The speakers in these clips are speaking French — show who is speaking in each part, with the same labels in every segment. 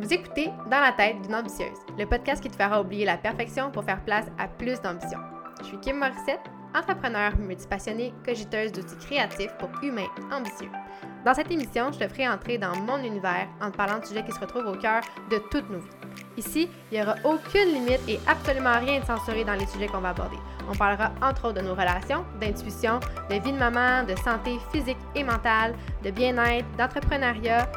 Speaker 1: Vous écoutez Dans la tête d'une ambitieuse, le podcast qui te fera oublier la perfection pour faire place à plus d'ambition. Je suis Kim Morissette, entrepreneur multipassionnée, cogiteuse d'outils créatifs pour humains ambitieux. Dans cette émission, je te ferai entrer dans mon univers en te parlant de sujets qui se retrouvent au cœur de toutes nos vies. Ici, il n'y aura aucune limite et absolument rien de censuré dans les sujets qu'on va aborder. On parlera entre autres de nos relations, d'intuition, de vie de maman, de santé physique et mentale, de bien-être, d'entrepreneuriat,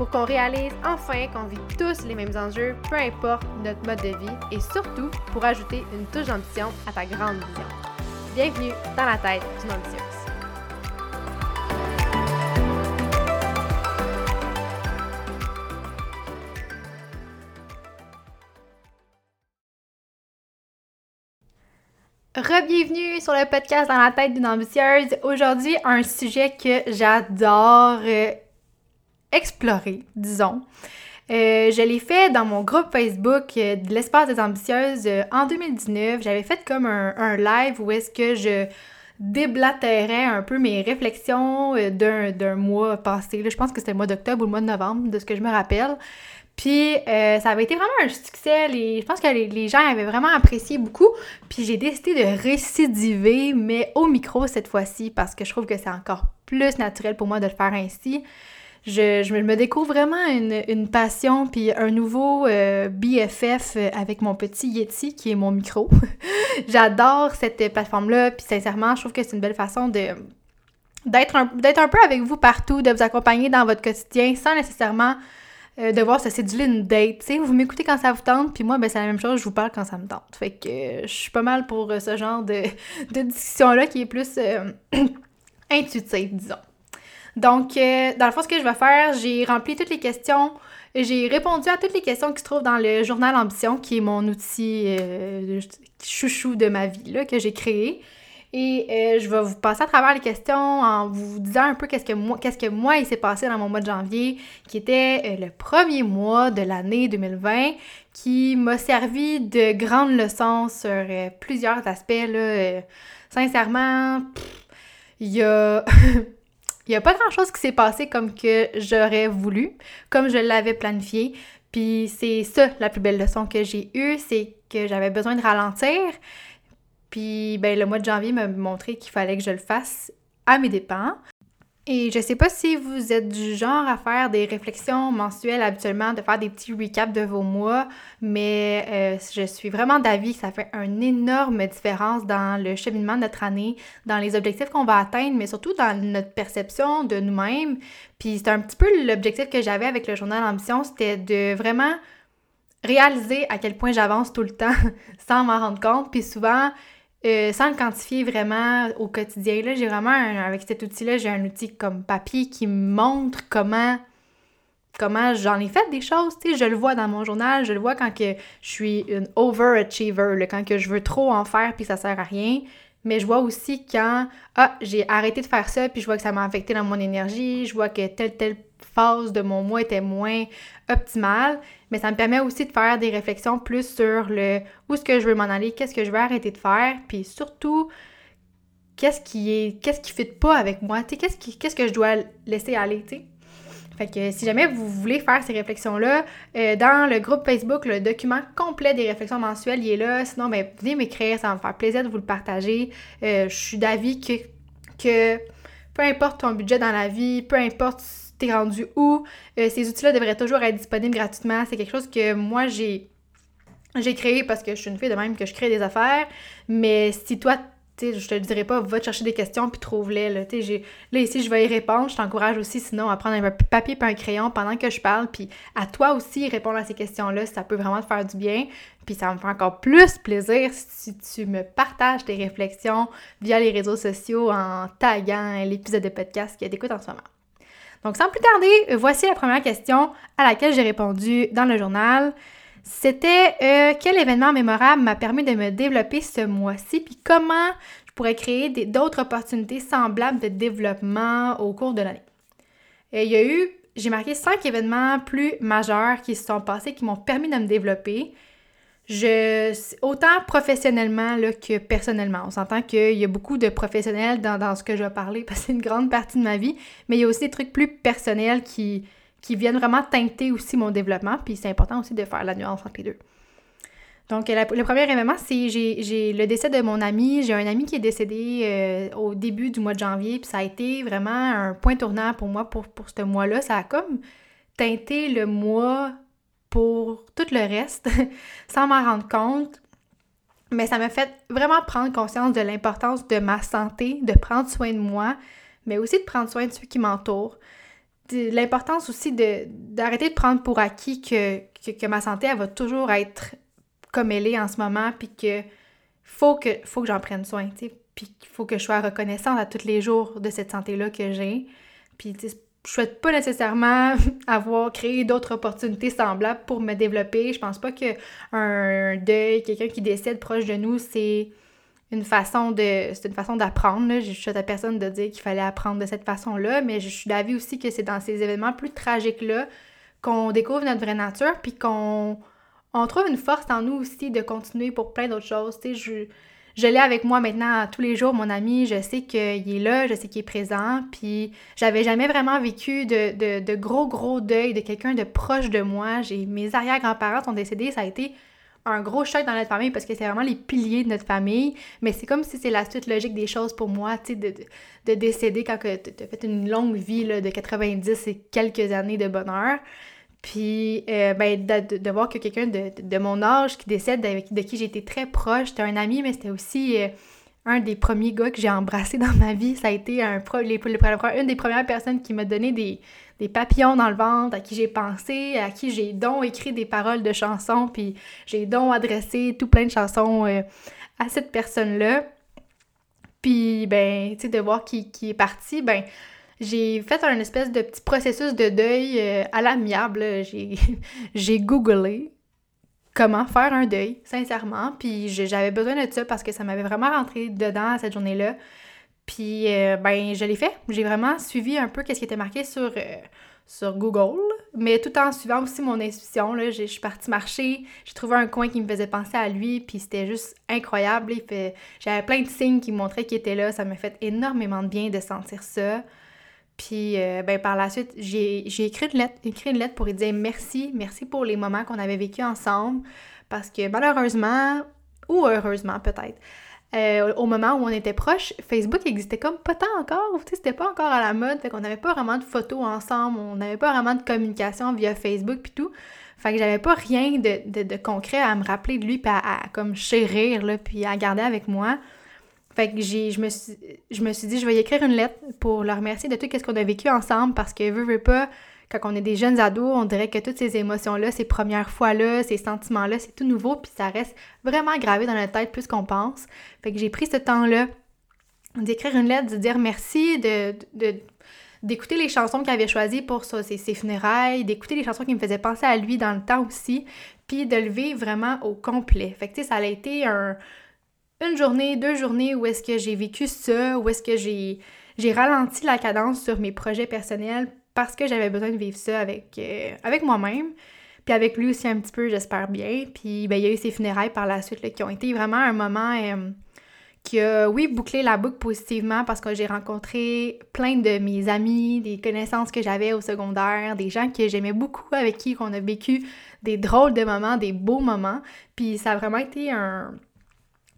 Speaker 1: pour qu'on réalise enfin qu'on vit tous les mêmes enjeux, peu importe notre mode de vie, et surtout pour ajouter une touche d'ambition à ta grande vision. Bienvenue dans la tête d'une ambitieuse. Rebienvenue sur le podcast dans la tête d'une ambitieuse. Aujourd'hui, un sujet que j'adore euh, explorer, disons. Euh, je l'ai fait dans mon groupe Facebook euh, de l'espace des ambitieuses en 2019. J'avais fait comme un, live où est-ce que je déblatérais un peu mes réflexions d'un mois passé. je pense que c'était le mois d'octobre ou le mois de novembre, de ce que je me rappelle. Puis euh, ça avait été vraiment un succès. je pense que les, gens avaient vraiment apprécié beaucoup. Puis j'ai décidé de récidiver, mais au micro cette fois-ci, parce que je trouve que c'est encore plus naturel pour moi de le faire ainsi. Je, me découvre vraiment une, passion, puis un nouveau euh, BFF avec mon petit Yeti qui est mon micro. J'adore cette plateforme-là, puis sincèrement, je trouve que c'est une belle façon de d'être un, un peu avec vous partout, de vous accompagner dans votre quotidien sans nécessairement euh, de voir se céduler une date. Vous m'écoutez quand ça vous tente, puis moi, ben, c'est la même chose, je vous parle quand ça me tente. Fait que euh, je suis pas mal pour euh, ce genre de, de discussion-là qui est plus intuitive, disons. Donc, dans le fond, ce que je vais faire, j'ai rempli toutes les questions. J'ai répondu à toutes les questions qui se trouvent dans le journal Ambition, qui est mon outil chouchou de ma vie, là, que j'ai créé. Et euh, je vais vous passer à travers les questions en vous disant un peu qu'est-ce que moi, qu'est-ce que moi il s'est passé dans mon mois de janvier, qui était euh, le premier mois de l'année 2020, qui m'a servi de grande leçon sur euh, plusieurs aspects. Là, sincèrement, il y a... Il n'y a pas grand-chose qui s'est passé comme que j'aurais voulu, comme je l'avais planifié. Puis c'est ça la plus belle leçon que j'ai eue, c'est que j'avais besoin de ralentir, puis ben, le mois de janvier m'a montré qu'il fallait que je le fasse à mes dépens. Et je sais pas si vous êtes du genre à faire des réflexions mensuelles habituellement, de faire des petits recaps de vos mois, mais euh, je suis vraiment d'avis que ça fait une énorme différence dans le cheminement de notre année, dans les objectifs qu'on va atteindre, mais surtout dans notre perception de nous-mêmes. Puis c'est un petit peu l'objectif que j'avais avec le journal Ambition, c'était de vraiment réaliser à quel point j'avance tout le temps sans m'en rendre compte. Puis souvent, euh, sans le quantifier vraiment au quotidien, là, j'ai vraiment, avec cet outil-là, j'ai un outil comme papier qui me montre comment comment j'en ai fait des choses, tu sais, je le vois dans mon journal, je le vois quand que je suis une overachiever, quand que je veux trop en faire puis ça sert à rien, mais je vois aussi quand ah, j'ai arrêté de faire ça puis je vois que ça m'a affecté dans mon énergie, je vois que telle telle phase de mon mois était moins optimale, mais ça me permet aussi de faire des réflexions plus sur le où est-ce que je veux m'en aller, qu'est-ce que je veux arrêter de faire, puis surtout qu'est-ce qui est qu'est-ce qui fit pas avec moi, qu'est-ce qu'est-ce que je dois laisser aller, tu. Fait que si jamais vous voulez faire ces réflexions-là, euh, dans le groupe Facebook, le document complet des réflexions mensuelles, il est là. Sinon, ben, venez m'écrire, ça va me faire plaisir de vous le partager. Euh, je suis d'avis que, que peu importe ton budget dans la vie, peu importe t'es rendu où? Euh, ces outils-là devraient toujours être disponibles gratuitement. C'est quelque chose que moi, j'ai j'ai créé parce que je suis une fille de même que je crée des affaires. Mais si toi, tu je te le dirais pas, va te chercher des questions puis trouve-les. Là, là, ici, je vais y répondre. Je t'encourage aussi, sinon, à prendre un papier et un crayon pendant que je parle. Puis à toi aussi, répondre à ces questions-là, ça peut vraiment te faire du bien. Puis ça me fait encore plus plaisir si tu me partages tes réflexions via les réseaux sociaux en taguant l'épisode de podcast qui d'écoute en ce moment. Donc, sans plus tarder, voici la première question à laquelle j'ai répondu dans le journal. C'était euh, quel événement mémorable m'a permis de me développer ce mois-ci, puis comment je pourrais créer d'autres opportunités semblables de développement au cours de l'année? Il y a eu, j'ai marqué cinq événements plus majeurs qui se sont passés, qui m'ont permis de me développer. Je, autant professionnellement là, que personnellement. On s'entend qu'il y a beaucoup de professionnels dans, ce que je vais parler parce que c'est une grande partie de ma vie, mais il y a aussi des trucs plus personnels qui, qui viennent vraiment teinter aussi mon développement, puis c'est important aussi de faire la nuance entre les deux. Donc, le premier événement, c'est j'ai le décès de mon ami. J'ai un ami qui est décédé euh, au début du mois de janvier, puis ça a été vraiment un point tournant pour moi pour, pour ce mois-là. Ça a comme teinté le mois pour tout le reste, sans m'en rendre compte. Mais ça m'a fait vraiment prendre conscience de l'importance de ma santé, de prendre soin de moi, mais aussi de prendre soin de ceux qui m'entourent. L'importance aussi d'arrêter de, prendre pour acquis que, que, ma santé, elle va toujours être comme elle est en ce moment, puis que faut que, faut que j'en prenne soin, tu puis qu'il faut que je sois reconnaissante à tous les jours de cette santé-là que j'ai. Puis, je souhaite pas nécessairement avoir créé d'autres opportunités semblables pour me développer. Je pense pas que un deuil, quelqu'un qui décède proche de nous, c'est une façon de c'est une façon d'apprendre. Je suis à personne de dire qu'il fallait apprendre de cette façon-là, mais je suis d'avis aussi que c'est dans ces événements plus tragiques-là qu'on découvre notre vraie nature, puis qu'on on trouve une force en nous aussi de continuer pour plein d'autres choses. Tu sais, je, je l'ai avec moi maintenant tous les jours, mon ami. Je sais qu'il est là, je sais qu'il est présent. Puis j'avais jamais vraiment vécu de, gros, gros deuil de quelqu'un de proche de moi. Mes arrière-grands-parents sont décédés. Ça a été un gros choc dans notre famille parce que c'est vraiment les piliers de notre famille. Mais c'est comme si c'est la suite logique des choses pour moi, tu sais, de, de, décéder quand tu as fait une longue vie là, de 90 et quelques années de bonheur. Puis, euh, ben, de, voir que quelqu'un de, mon âge qui décède, de, qui j'étais très proche, c'était un ami, mais c'était aussi euh, un des premiers gars que j'ai embrassé dans ma vie. Ça a été un les, une des premières personnes qui m'a donné des, papillons dans le ventre, à qui j'ai pensé, à qui j'ai donc écrit des paroles de chansons, puis j'ai donc adressé tout plein de chansons euh, à cette personne-là. Puis, ben, tu sais, de voir qui, qui est parti, ben, j'ai fait un espèce de petit processus de deuil euh, à l'amiable. J'ai googlé comment faire un deuil, sincèrement. Puis j'avais besoin de ça parce que ça m'avait vraiment rentré dedans cette journée-là. Puis euh, ben je l'ai fait. J'ai vraiment suivi un peu ce qui était marqué sur, euh, sur Google, mais tout en suivant aussi mon intuition. Je suis partie marcher, j'ai trouvé un coin qui me faisait penser à lui, puis c'était juste incroyable. J'avais plein de signes qui montraient qu'il était là. Ça m'a fait énormément de bien de sentir ça. Puis, euh, ben, par la suite, j'ai écrit une lettre, écrit une lettre pour lui dire merci, merci pour les moments qu'on avait vécu ensemble. Parce que malheureusement, ou heureusement peut-être, euh, au moment où on était proches, Facebook existait comme pas tant encore, c'était pas encore à la mode, fait qu'on n'avait pas vraiment de photos ensemble, on n'avait pas vraiment de communication via Facebook puis tout. Fait que j'avais pas rien de, concret à me rappeler de lui puis à, comme chérir, là, puis à garder avec moi. Je, me suis, dit, je vais écrire une lettre pour leur remercier de tout ce qu'on a vécu ensemble parce que, veux, pas, quand on est des jeunes ados, on dirait que toutes ces émotions-là, ces premières fois-là, ces sentiments-là, c'est tout nouveau, puis ça reste vraiment gravé dans notre tête plus qu'on pense. Fait que j'ai pris ce temps-là d'écrire une lettre, de dire merci, d'écouter les chansons qu'il avait choisies pour ses, ses funérailles, d'écouter les chansons qui me faisaient penser à lui dans le temps aussi, puis de le vraiment au complet. Tu sais, ça a été un, une journée, deux journées où est-ce que j'ai vécu ça, où est-ce que j'ai, j'ai ralenti la cadence sur mes projets personnels parce que j'avais besoin de vivre ça avec, euh, avec moi-même. Puis avec lui aussi un petit peu, j'espère bien. Puis ben, il y a eu ses funérailles par la suite qui ont été vraiment un moment euh, qui a, oui, bouclé la boucle positivement parce que j'ai rencontré plein de mes amis, des connaissances que j'avais au secondaire, des gens que j'aimais beaucoup, avec qui on a vécu des drôles de moments, des beaux moments. Puis ça a vraiment été un,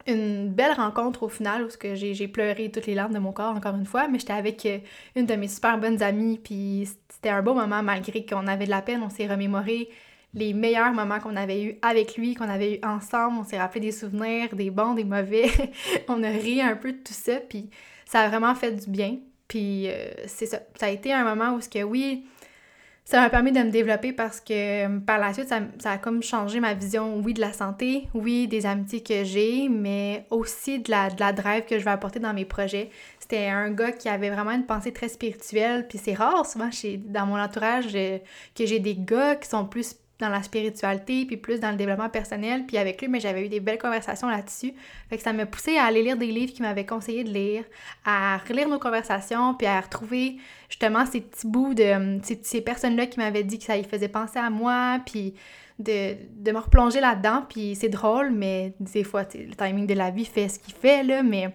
Speaker 1: une belle rencontre au final où j'ai pleuré toutes les larmes de mon corps encore une fois, mais j'étais avec euh, une de mes super bonnes amies, puis c'était un beau moment malgré qu'on avait de la peine, on s'est remémoré les meilleurs moments qu'on avait eu avec lui, qu'on avait eu ensemble, on s'est rappelé des souvenirs, des bons, des mauvais, on a ri un peu de tout ça, puis ça a vraiment fait du bien, puis euh, c'est ça, ça a été un moment où ce que oui, ça m'a permis de me développer parce que euh, par la suite, ça, a comme changé ma vision, oui, de la santé, oui, des amitiés que j'ai, mais aussi de la, de la drive que je vais apporter dans mes projets. C'était un gars qui avait vraiment une pensée très spirituelle, puis c'est rare souvent chez, dans mon entourage euh, que j'ai des gars qui sont plus dans la spiritualité, puis plus dans le développement personnel. Puis avec lui, mais j'avais eu des belles conversations là-dessus. Fait que ça m'a poussé à aller lire des livres qu'il m'avait conseillé de lire, à relire nos conversations, puis à retrouver justement ces petits bouts de hum, ces, personnes-là qui m'avaient dit que ça y faisait penser à moi, puis de, de me replonger là-dedans. Puis c'est drôle, mais des fois, le timing de la vie fait ce qu'il fait, là, mais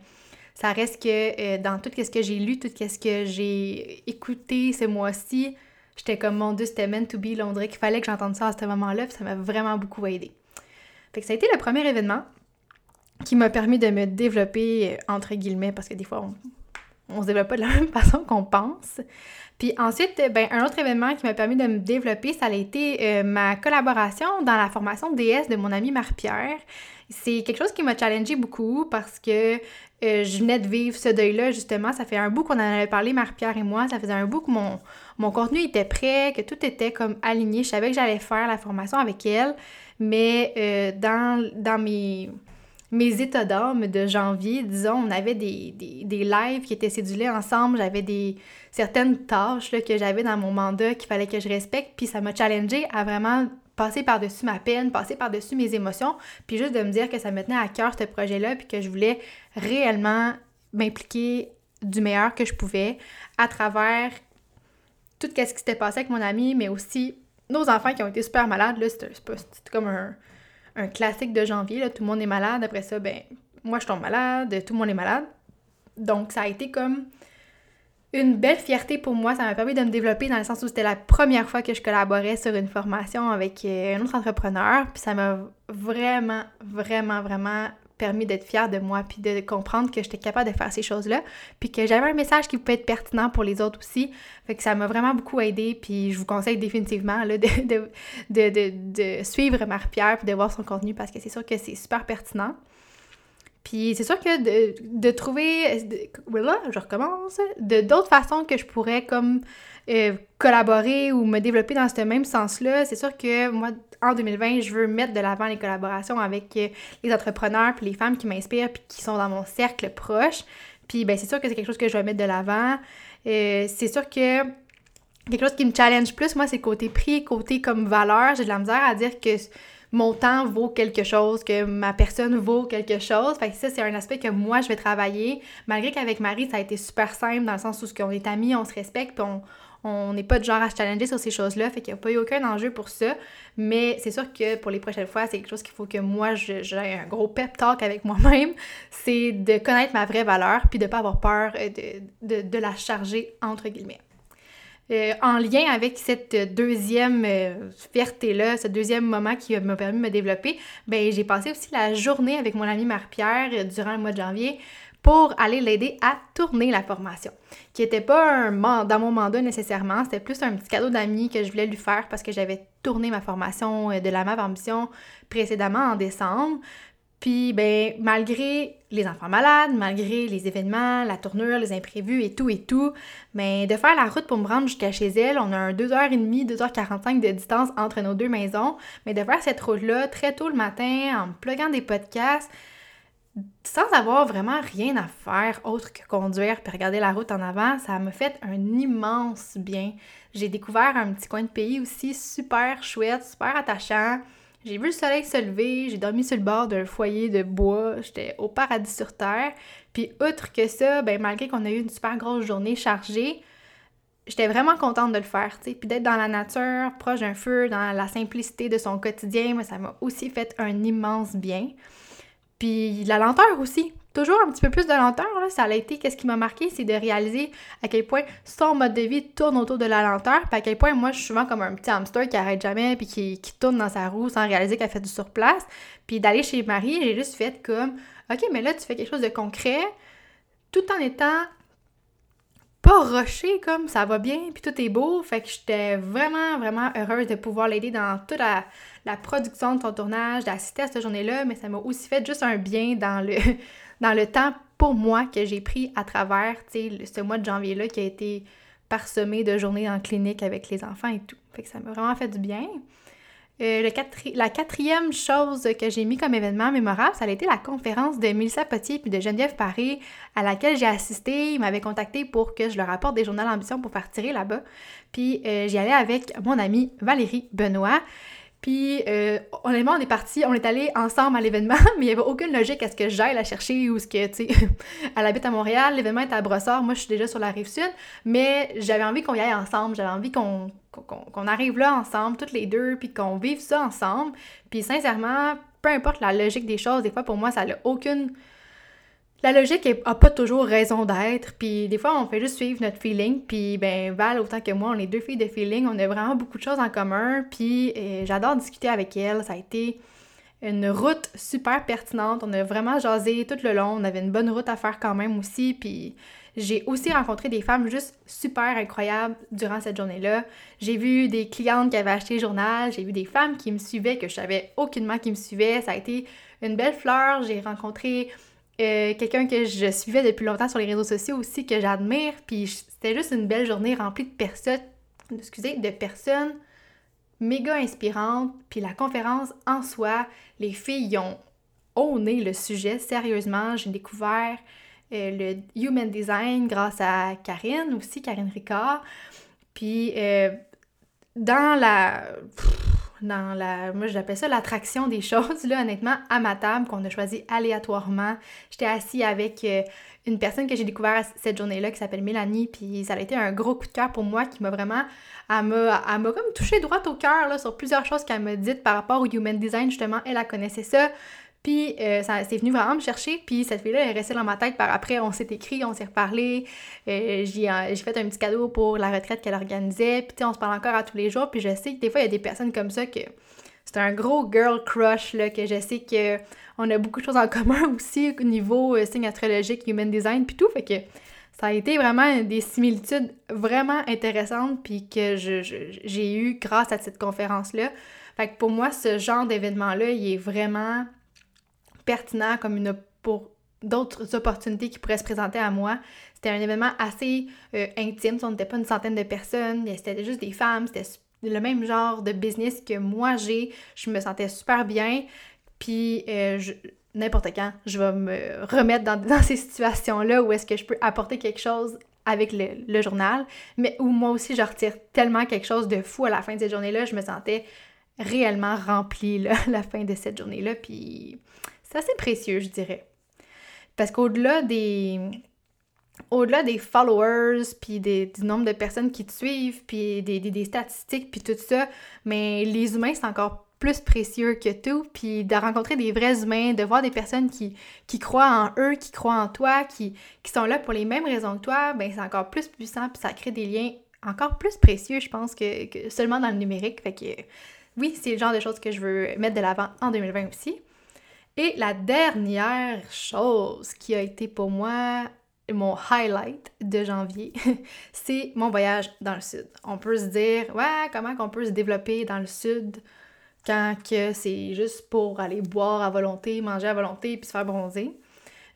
Speaker 1: ça reste que euh, dans tout ce que j'ai lu, tout ce que j'ai écouté ce mois-ci, j'étais comme, mon Dieu, c'était meant to be, là, on dirait qu'il fallait que j'entende ça à ce moment-là, ça m'a vraiment beaucoup aidé. Fait que ça a été le premier événement qui m'a permis de me développer, euh, entre guillemets, parce que des fois, on, on se développe pas de la même façon qu'on pense. Puis ensuite, ben, un autre événement qui m'a permis de me développer, ça a été euh, ma collaboration dans la formation DS de mon ami Marie-Pierre. C'est quelque chose qui m'a challengé beaucoup parce que euh, je venais de vivre ce deuil-là, justement. Ça fait un bout qu'on en avait parlé, Marie-Pierre et moi. Ça faisait un bout que mon, mon contenu était prêt, que tout était comme aligné. Je savais que j'allais faire la formation avec elle, mais euh, dans, dans mes mes états d'âme de janvier, disons, on avait des, des, lives qui étaient cédulés ensemble, j'avais des certaines tâches que j'avais dans mon mandat qu'il fallait que je respecte, puis ça m'a challengé à vraiment passer par-dessus ma peine, passer par-dessus mes émotions, puis juste de me dire que ça me tenait à cœur ce projet-là, puis que je voulais réellement m'impliquer du meilleur que je pouvais à travers tout ce qui s'était passé avec mon ami, mais aussi nos enfants qui ont été super malades, là, c'était comme un classique de janvier, tout le monde est malade. Après ça, ben, moi je tombe malade, tout le monde est malade. Donc ça a été comme une belle fierté pour moi. Ça m'a permis de me développer dans le sens où c'était la première fois que je collaborais sur une formation avec euh, un autre entrepreneur. Puis ça m'a vraiment, vraiment, vraiment permis d'être fière de moi, puis de comprendre que j'étais capable de faire ces choses-là, puis que j'avais un message qui pouvait être pertinent pour les autres aussi. Fait que ça m'a vraiment beaucoup aidé, puis je vous conseille définitivement de, suivre Marie-Pierre, puis de voir son contenu, parce que c'est sûr que c'est super pertinent. Puis c'est sûr que de, de trouver, voilà, je recommence, de d'autres façons que je pourrais comme euh, collaborer ou me développer dans ce même sens-là, c'est sûr que moi, en 2020, je veux mettre de l'avant les collaborations avec euh, les entrepreneurs puis les femmes qui m'inspirent puis qui sont dans mon cercle proche. Puis ben c'est sûr que c'est quelque chose que je vais mettre de l'avant. Euh, c'est sûr que quelque chose qui me challenge plus, moi, c'est côté prix, côté comme valeur. J'ai de la misère à dire que mon temps vaut quelque chose, que ma personne vaut quelque chose. Fait que ça, c'est un aspect que moi, je vais travailler. Malgré qu'avec Marie, ça a été super simple dans le sens où on est amis, on se respecte, on, on n'est pas de genre à se challenger sur ces choses-là, fait qu'il n'y a pas eu aucun enjeu pour ça. Mais c'est sûr que pour les prochaines fois, c'est quelque chose qu'il faut que moi, j'ai un gros pep talk avec moi-même. C'est de connaître ma vraie valeur, puis de ne pas avoir peur de, la charger, entre guillemets. Euh, en lien avec cette deuxième euh, fierté-là, ce deuxième moment qui m'a permis de me développer, ben j'ai passé aussi la journée avec mon ami Marie-Pierre euh, durant le mois de janvier pour aller l'aider à tourner la formation, qui n'était pas un dans mon mandat nécessairement, c'était plus un petit cadeau d'amis que je voulais lui faire parce que j'avais tourné ma formation euh, de la MAV Ambition précédemment en décembre. Puis, ben, malgré les enfants malades, malgré les événements, la tournure, les imprévus et tout et tout, mais ben, de faire la route pour me rendre jusqu'à chez elle, on a un 2h30, 2h45 de distance entre nos deux maisons, mais de faire cette route-là très tôt le matin en me pluguant des podcasts, sans avoir vraiment rien à faire autre que conduire puis regarder la route en avant, ça m'a fait un immense bien. J'ai découvert un petit coin de pays aussi super chouette, super attachant. J'ai vu le soleil se lever, j'ai dormi sur le bord d'un foyer de bois, j'étais au paradis sur terre. Puis outre que ça, ben malgré qu'on a eu une super grosse journée chargée, j'étais vraiment contente de le faire, tu. Puis d'être dans la nature, proche d'un feu, dans la simplicité de son quotidien, ça m'a aussi fait un immense bien. Puis la lenteur aussi. Toujours un petit peu plus de lenteur, ça a été, qu'est-ce qui m'a marqué, c'est de réaliser à quel point son mode de vie tourne autour de la lenteur, puis à quel point moi je suis souvent comme un petit hamster qui arrête jamais, puis qui, tourne dans sa roue sans réaliser qu'elle fait du surplace. Puis d'aller chez Marie, j'ai juste fait comme, ok, mais là tu fais quelque chose de concret, tout en étant pas rushé comme ça va bien, puis tout est beau. Fait que j'étais vraiment, vraiment heureuse de pouvoir l'aider dans toute la, la, production de son tournage, d'assister à cette journée-là, mais ça m'a aussi fait juste un bien dans le, dans le temps pour moi que j'ai pris à travers, ce mois de janvier-là qui a été parsemé de journées en clinique avec les enfants et tout. Fait que ça m'a vraiment fait du bien. Euh, la quatrième chose que j'ai mis comme événement mémorable, ça a été la conférence de Mélissa Potier et de Geneviève Paré à laquelle j'ai assisté. Ils m'avaient contacté pour que je leur apporte des journaux d'ambition pour faire tirer là-bas. Puis euh, j'y allais avec mon amie Valérie Benoît. Puis, euh, honnêtement, on est parti, on est allé ensemble à l'événement, mais il n'y avait aucune logique à ce que j'aille la chercher ou ce que, tu sais, elle habite à Montréal, l'événement est à Brossard, moi je suis déjà sur la rive sud, mais j'avais envie qu'on y aille ensemble, j'avais envie qu'on arrive là ensemble, toutes les deux, puis qu'on vive ça ensemble. Puis sincèrement, peu importe la logique des choses, des fois pour moi, ça n'a aucune la logique n'a pas toujours raison d'être, puis des fois on fait juste suivre notre feeling, puis ben Val autant que moi, on est deux filles de feeling, on a vraiment beaucoup de choses en commun, puis euh, j'adore discuter avec elle, ça a été une route super pertinente, on a vraiment jasé tout le long, on avait une bonne route à faire quand même aussi, puis j'ai aussi rencontré des femmes juste super incroyables durant cette journée-là. J'ai vu des clientes qui avaient acheté le journal, j'ai vu des femmes qui me suivaient que je savais aucunement qui me suivaient, ça a été une belle fleur, j'ai rencontré euh, quelqu'un que je suivais depuis longtemps sur les réseaux sociaux aussi, que j'admire. Puis c'était juste une belle journée remplie de personnes, excusez, de personnes méga inspirantes. Puis la conférence en soi, les filles ont owné le sujet sérieusement. J'ai découvert euh, le Human Design grâce à Karine aussi, Karine Ricard. Puis euh, dans la dans la. Moi, j'appelle ça l'attraction des choses, là, honnêtement, à ma table, qu'on a choisi aléatoirement. J'étais assis avec euh, une personne que j'ai découvert cette journée-là qui s'appelle Mélanie, puis ça a été un gros coup de cœur pour moi qui m'a vraiment. Elle m'a, comme touché droit au cœur là, sur plusieurs choses qu'elle m'a dites par rapport au human design, justement. Elle, elle connaissait ça. Puis euh, ça c'est venu vraiment me chercher. Puis cette fille-là est restée dans ma tête. Par après, on s'est écrit, on s'est reparlé. Euh, j'ai fait un petit cadeau pour la retraite qu'elle organisait. Puis on se parle encore à tous les jours. Puis je sais que des fois, il y a des personnes comme ça que c'est un gros girl crush, là, que je sais que on a beaucoup de choses en commun aussi au niveau euh, signe astrologique, human design, puis tout. Fait que ça a été vraiment des similitudes vraiment intéressantes, puis que j'ai eu grâce à cette conférence-là. Fait que pour moi, ce genre d'événement-là, il est vraiment pertinent comme une pour d'autres opportunités qui pourraient se présenter à moi. C'était un événement assez euh, intime, on n'était pas une centaine de personnes, c'était juste des femmes, c'était le même genre de business que moi j'ai. Je me sentais super bien, puis euh, n'importe quand, je vais me remettre dans, ces situations-là où est-ce que je peux apporter quelque chose avec le, journal, mais où moi aussi je retire tellement quelque chose de fou à la fin de cette journée-là, je me sentais réellement remplie à la fin de cette journée-là, puis c'est assez précieux, je dirais. Parce qu'au-delà des au-delà des followers, puis du nombre de personnes qui te suivent, puis des, statistiques, puis tout ça, mais les humains, c'est encore plus précieux que tout, puis de rencontrer des vrais humains, de voir des personnes qui, qui croient en eux, qui croient en toi, qui, qui sont là pour les mêmes raisons que toi, ben c'est encore plus puissant, puis ça crée des liens encore plus précieux, je pense, que, que seulement dans le numérique. Fait que oui, c'est le genre de choses que je veux mettre de l'avant en 2020 aussi. Et la dernière chose qui a été pour moi mon highlight de janvier, c'est mon voyage dans le sud. On peut se dire, ouais, comment qu'on peut se développer dans le sud quand que c'est juste pour aller boire à volonté, manger à volonté puis se faire bronzer.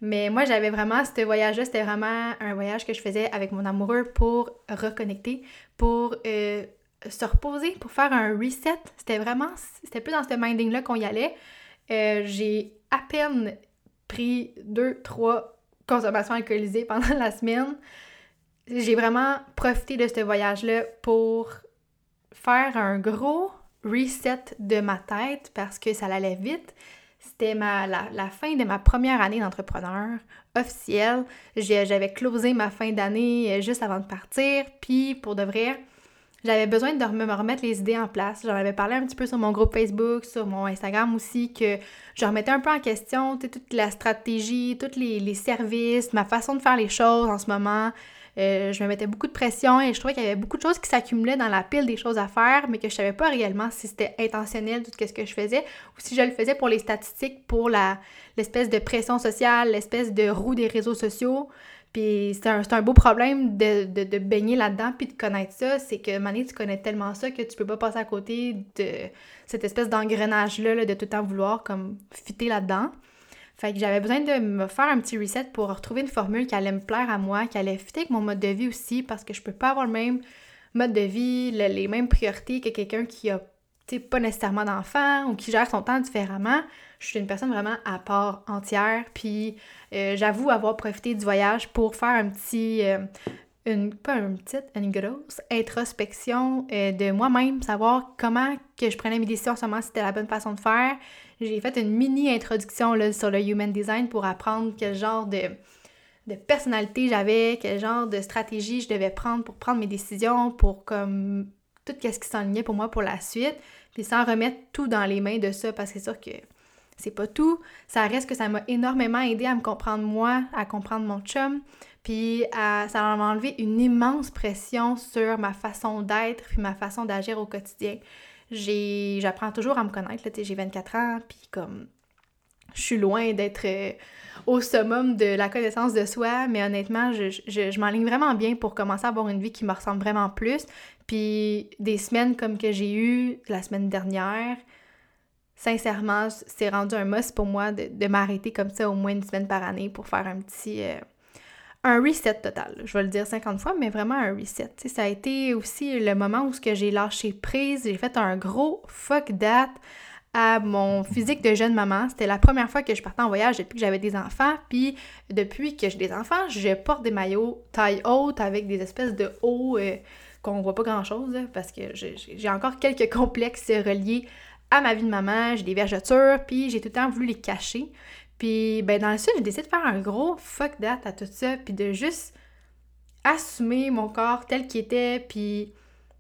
Speaker 1: Mais moi, j'avais vraiment ce voyage-là, c'était vraiment un voyage que je faisais avec mon amoureux pour reconnecter, pour euh, se reposer, pour faire un reset. C'était vraiment, c'était plus dans ce minding-là qu'on y allait. Euh, j'ai à peine pris deux, trois consommations alcoolisées pendant la semaine. J'ai vraiment profité de ce voyage-là pour faire un gros reset de ma tête parce que ça allait vite. C'était la, la, fin de ma première année d'entrepreneur officielle. J'avais closé ma fin d'année euh, juste avant de partir. Puis pour de vrai, j'avais besoin de me remettre les idées en place. J'en avais parlé un petit peu sur mon groupe Facebook, sur mon Instagram aussi, que je remettais un peu en question toute la stratégie, tous les, services, ma façon de faire les choses en ce moment. Euh, je me mettais beaucoup de pression et je trouvais qu'il y avait beaucoup de choses qui s'accumulaient dans la pile des choses à faire, mais que je savais pas réellement si c'était intentionnel tout ce que je faisais ou si je le faisais pour les statistiques, pour l'espèce de pression sociale, l'espèce de roue des réseaux sociaux. Puis c'est un, beau problème de, baigner là-dedans puis de connaître ça. C'est que Mané, tu connais tellement ça que tu peux pas passer à côté de cette espèce d'engrenage-là de tout le temps vouloir comme fitter là-dedans. Fait que j'avais besoin de me faire un petit reset pour retrouver une formule qui allait me plaire à moi, qui allait fitter avec mon mode de vie aussi, parce que je peux pas avoir le même mode de vie, les mêmes priorités que quelqu'un qui a pas nécessairement d'enfants ou qui gère son temps différemment. Je suis une personne vraiment à part entière. Puis euh, j'avoue avoir profité du voyage pour faire un petit. Euh, une, pas une petite, une grosse introspection euh, de moi-même, savoir comment que je prenais mes décisions, seulement c'était la bonne façon de faire. J'ai fait une mini introduction là, sur le Human Design pour apprendre quel genre de, de personnalité j'avais, quel genre de stratégie je devais prendre pour prendre mes décisions, pour comme tout ce qui s'enlignait pour moi pour la suite, puis sans remettre tout dans les mains de ça, parce que c'est sûr que c'est pas tout. Ça reste que ça m'a énormément aidé à me comprendre moi, à comprendre mon chum, puis ça m'a enlevé une immense pression sur ma façon d'être puis ma façon d'agir au quotidien. J'apprends toujours à me connaître, j'ai 24 ans, puis comme je suis loin d'être euh, au summum de la connaissance de soi, mais honnêtement, je, je, je m'enligne vraiment bien pour commencer à avoir une vie qui me ressemble vraiment plus. Puis des semaines comme que j'ai eu la semaine dernière, sincèrement, c'est rendu un must pour moi de, m'arrêter comme ça au moins une semaine par année pour faire un petit... Euh, un reset total. Je vais le dire 50 fois, mais vraiment un reset. ça a été aussi le moment où j'ai lâché prise, j'ai fait un gros fuck that à mon physique de jeune maman. C'était la première fois que je partais en voyage depuis que j'avais des enfants. Puis depuis que j'ai des enfants, je porte des maillots taille haute avec des espèces de hauts euh, qu'on voit pas grand-chose parce que j'ai encore quelques complexes reliés à ma vie de maman. J'ai des vergetures, puis j'ai tout le temps voulu les cacher. Puis ben dans le sud, j'ai décidé de faire un gros fuck that à tout ça, puis de juste assumer mon corps tel qu'il était, puis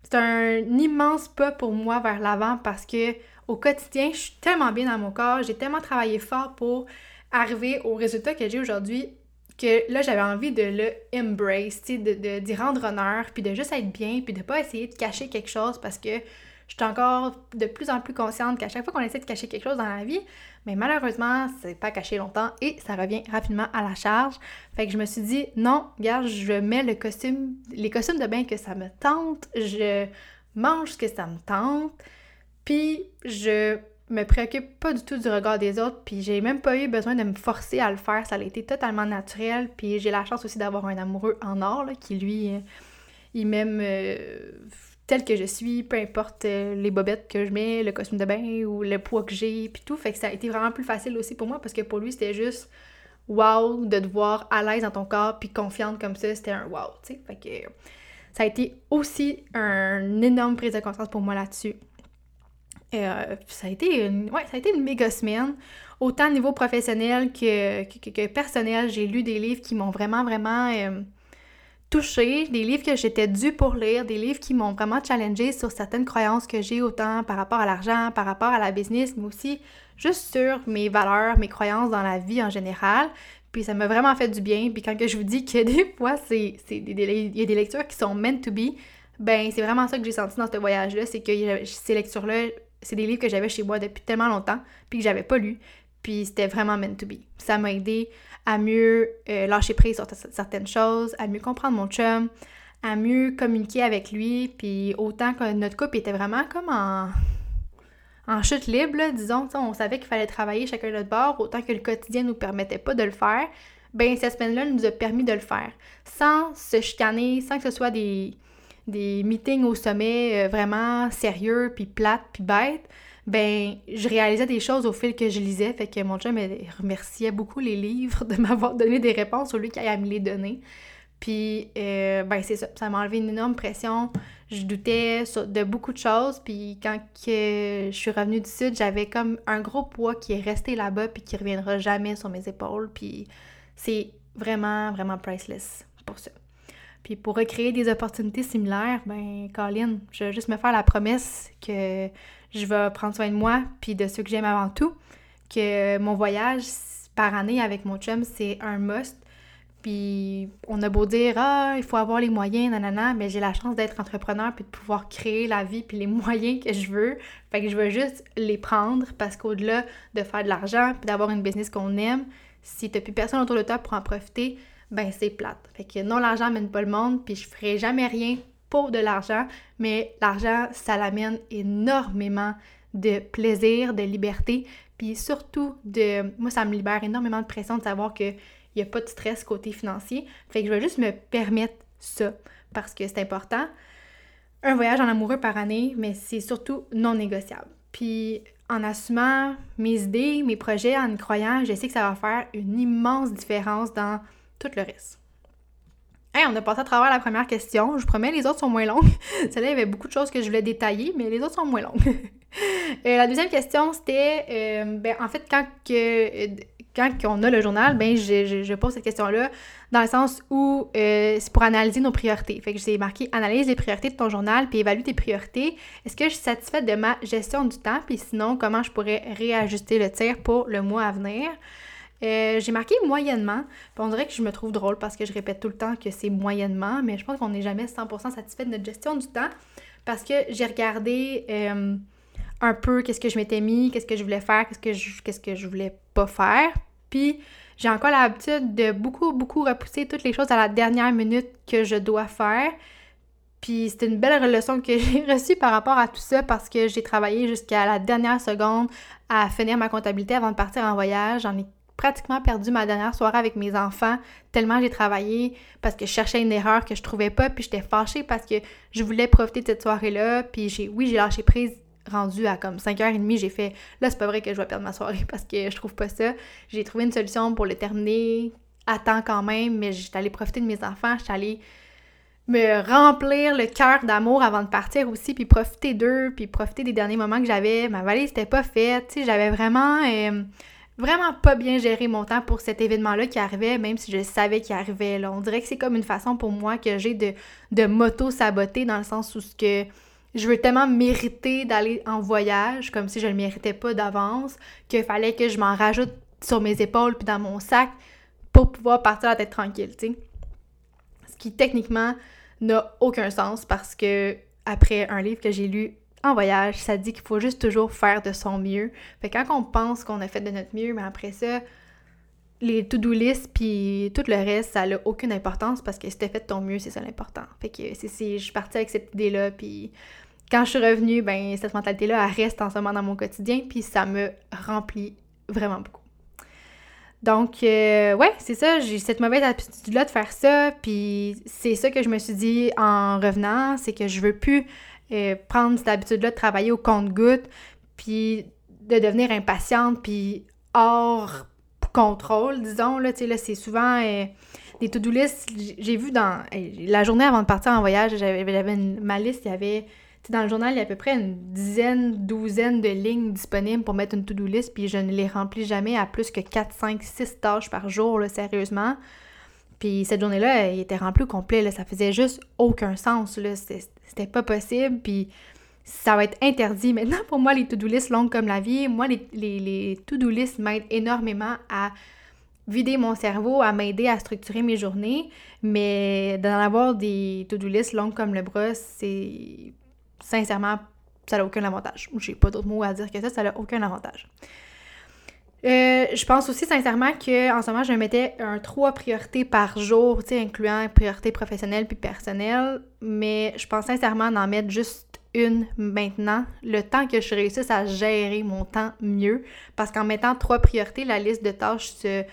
Speaker 1: c'est un immense pas pour moi vers l'avant parce que au quotidien, je suis tellement bien dans mon corps, j'ai tellement travaillé fort pour arriver au résultat que j'ai aujourd'hui que là, j'avais envie de le embrace, d'y de, d'y rendre honneur, puis de juste être bien, puis de pas essayer de cacher quelque chose parce que je suis encore de plus en plus consciente qu'à chaque fois qu'on essaie de cacher quelque chose dans la vie, mais malheureusement, c'est pas caché longtemps et ça revient rapidement à la charge. Fait que je me suis dit, non, regarde, je mets le costume, les costumes de bain que ça me tente, je mange ce que ça me tente, puis je me préoccupe pas du tout du regard des autres, puis j'ai même pas eu besoin de me forcer à le faire, ça a été totalement naturel, puis j'ai la chance aussi d'avoir un amoureux en or, qui lui, il m'aime euh, tel que je suis, peu importe euh, les bobettes que je mets, le costume de bain ou le poids que j'ai, puis tout, fait que ça a été vraiment plus facile aussi pour moi, parce que pour lui, c'était juste wow de te voir à l'aise dans ton corps, puis confiante comme ça, c'était un wow, tu sais, fait que ça a été aussi un énorme prise de conscience pour moi là-dessus. Euh, ça, a été une, ouais, ça a été une méga semaine. Autant au niveau professionnel que, que, personnel, j'ai lu des livres qui m'ont vraiment, vraiment euh, touchée, des livres que j'étais due pour lire, des livres qui m'ont vraiment challengé sur certaines croyances que j'ai, autant par rapport à l'argent, par rapport à la business, mais aussi juste sur mes valeurs, mes croyances dans la vie en général. Puis ça m'a vraiment fait du bien. Puis quand que je vous dis que des fois, c'est, il y a des lectures qui sont meant to be, ben c'est vraiment ça que j'ai senti dans ce voyage-là, c'est que ces lectures-là c'est des livres que j'avais chez moi depuis tellement longtemps, puis que j'avais pas lu, puis c'était vraiment meant to be. Ça m'a aidé à mieux euh, lâcher prise sur certaines choses, à mieux comprendre mon chum, à mieux communiquer avec lui, puis autant que notre couple était vraiment comme en, chute libre, disons, on savait qu'il fallait travailler chacun de notre bord, autant que le quotidien nous permettait pas de le faire, ben cette semaine-là nous a permis de le faire, sans se chicaner, sans que ce soit des des meetings au sommet euh, vraiment sérieux, puis plates, puis bêtes, ben je réalisais des choses au fil que je lisais. Fait que mon chum remerciait beaucoup les livres de m'avoir donné des réponses au lieu qu'il à me les donner. Puis, euh, ben c'est ça, ça m'a enlevé une énorme pression. Je doutais de beaucoup de choses. Puis quand que je suis revenue du Sud, j'avais comme un gros poids qui est resté là-bas puis qui reviendra jamais sur mes épaules. Puis c'est vraiment, vraiment priceless pour ça. Puis pour recréer des opportunités similaires, ben Colin, je vais juste me faire la promesse que je vais prendre soin de moi puis de ceux que j'aime avant tout, que mon voyage par année avec mon chum, c'est un must. Puis on a beau dire ah, il faut avoir les moyens nanana, mais j'ai la chance d'être entrepreneur puis de pouvoir créer la vie puis les moyens que je veux. Fait que je veux juste les prendre parce qu'au-delà de faire de l'argent puis d'avoir une business qu'on aime, si t'as plus personne autour de toi pour en profiter, ben c'est plate. Fait que non, l'argent mène pas le monde, puis je ferai jamais rien pour de l'argent, mais l'argent, ça l'amène énormément de plaisir, de liberté, puis surtout de... Moi, ça me libère énormément de pression de savoir qu'il n'y a pas de stress côté financier. Fait que je vais juste me permettre ça, parce que c'est important. Un voyage en amoureux par année, mais c'est surtout non négociable. Puis en assumant mes idées, mes projets, en y croyant, je sais que ça va faire une immense différence dans tout le reste. Hey, on a passé à travers la première question. Je vous promets, les autres sont moins longues. Celle-là, il y avait beaucoup de choses que je voulais détailler, mais les autres sont moins longues. Euh, la deuxième question, c'était, euh, ben, en fait, quand, que, quand on a le journal, ben je, je, pose cette question-là dans le sens où euh, c'est pour analyser nos priorités. Fait que j'ai marqué analyse les priorités de ton journal puis évalue tes priorités. Est-ce que je suis satisfaite de ma gestion du temps? Puis sinon comment je pourrais réajuster le tir pour le mois à venir? Euh, j'ai marqué moyennement. On dirait que je me trouve drôle parce que je répète tout le temps que c'est moyennement, mais je pense qu'on n'est jamais 100% satisfait de notre gestion du temps parce que j'ai regardé euh, un peu qu'est-ce que je m'étais mis, qu'est-ce que je voulais faire, qu'est-ce que je, qu'est-ce que je voulais pas faire. Puis j'ai encore l'habitude de beaucoup, beaucoup repousser toutes les choses à la dernière minute que je dois faire. Puis c'était une belle leçon que j'ai reçue par rapport à tout ça parce que j'ai travaillé jusqu'à la dernière seconde à finir ma comptabilité avant de partir en voyage. J'en ai pratiquement perdu ma dernière soirée avec mes enfants tellement j'ai travaillé parce que je cherchais une erreur que je trouvais pas puis j'étais fâchée parce que je voulais profiter de cette soirée-là puis j'ai oui j'ai lâché prise rendu à comme 5h30, j'ai fait là, c'est pas vrai que je vais perdre ma soirée parce que je trouve pas ça. J'ai trouvé une solution pour le terminer à temps quand même, mais j'étais allée profiter de mes enfants, j'étais allée me remplir le cœur d'amour avant de partir aussi, puis profiter d'eux, puis profiter des derniers moments que j'avais. Ma valise n'était pas faite, tu sais, j'avais vraiment, euh, vraiment pas bien géré mon temps pour cet événement-là qui arrivait, même si je savais qu'il arrivait. Là. On dirait que c'est comme une façon pour moi que j'ai de, de m'auto-saboter dans le sens où ce que je veux tellement mériter d'aller en voyage, comme si je ne le méritais pas d'avance, qu'il fallait que je m'en rajoute sur mes épaules puis dans mon sac pour pouvoir partir à la tête tranquille, tu sais. Ce qui techniquement n'a aucun sens parce que après un livre que j'ai lu en voyage, ça dit qu'il faut juste toujours faire de son mieux. Fait quand on pense qu'on a fait de notre mieux, mais après ça, les to-do list puis tout le reste, ça n'a aucune importance parce que si t'as fait de ton mieux, c'est ça l'important. Fait que c'est, je suis partie avec cette idée-là, puis quand je suis revenue, ben cette mentalité-là, elle reste en ce moment dans mon quotidien, puis ça me remplit vraiment beaucoup. Donc, euh, ouais, c'est ça, j'ai cette mauvaise habitude-là de faire ça, puis c'est ça que je me suis dit en revenant, c'est que je veux plus prendre cette habitude-là de travailler au compte-goutte, puis de devenir impatiente, puis hors contrôle, disons. Là, là c'est souvent euh, des to-do list. J'ai vu dans la journée avant de partir en voyage, j'avais ma liste, il y avait. Dans le journal, il y a à peu près une dizaine, douzaine de lignes disponibles pour mettre une to-do list, puis je ne les remplis jamais à plus que 4, 5, 6 tâches par jour, sérieusement. Puis cette journée-là, elle était remplie au complet, ça faisait juste aucun sens, c'était pas possible, puis ça va être interdit. Maintenant, pour moi, les to-do list longues comme la vie, moi, les, to-do list m'aident énormément à vider mon cerveau, à m'aider à structurer mes journées, mais d'en avoir des to-do list longues comme le bras, c'est sincèrement, ça n'a aucun avantage. J'ai pas d'autres mots à dire que ça, ça n'a aucun avantage. Euh, je pense aussi sincèrement que en ce moment, je mettais un trois priorités par jour, incluant priorité professionnelle puis personnelle, mais je pense sincèrement d'en mettre juste une maintenant, le temps que je réussisse à gérer mon temps mieux. Parce qu'en mettant trois priorités, la liste de tâches se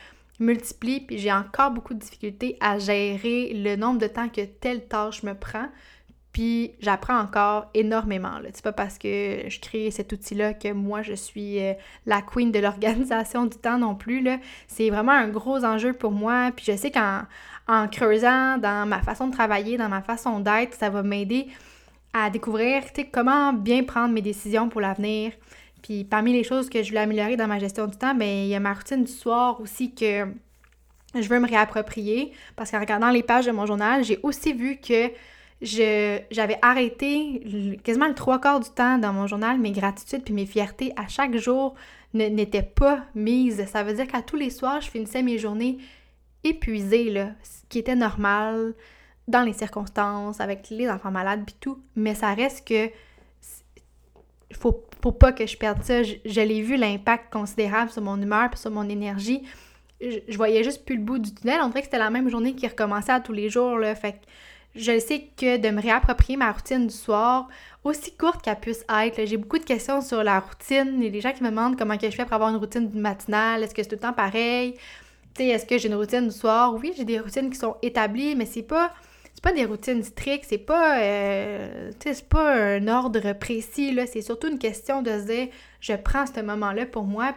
Speaker 1: multiplie, puis j'ai encore beaucoup de difficultés à gérer le nombre de temps que telle tâche me prend. Puis j'apprends encore énormément. C'est pas parce que je crée cet outil-là que moi je suis euh, la queen de l'organisation du temps non plus. C'est vraiment un gros enjeu pour moi. Puis je sais qu'en en creusant dans ma façon de travailler, dans ma façon d'être, ça va m'aider à découvrir comment bien prendre mes décisions pour l'avenir. Puis parmi les choses que je voulais améliorer dans ma gestion du temps, bien, il y a ma routine du soir aussi que je veux me réapproprier parce qu'en regardant les pages de mon journal, j'ai aussi vu que j'avais arrêté quasiment le trois quarts du temps dans mon journal, mes gratitudes puis mes fiertés à chaque jour n'étaient pas mises. Ça veut dire qu'à tous les soirs, je finissais mes journées épuisées, là, ce qui était normal dans les circonstances, avec les enfants malades puis tout, mais ça reste que faut, faut pas que je perde ça. Je, l'ai vu l'impact considérable sur mon humeur puis sur mon énergie. Je, voyais juste plus le bout du tunnel. On dirait que c'était la même journée qui recommençait à tous les jours. Là. Fait je sais que de me réapproprier ma routine du soir, aussi courte qu'elle puisse être, j'ai beaucoup de questions sur la routine. A des gens qui me demandent comment que je fais pour avoir une routine matinale. Est-ce que c'est tout le temps pareil? est-ce que j'ai une routine du soir? Oui, j'ai des routines qui sont établies, mais c'est pas c'est pas des routines strictes, c'est pas, euh, pas un ordre précis. C'est surtout une question de se dire, je prends ce moment-là pour moi,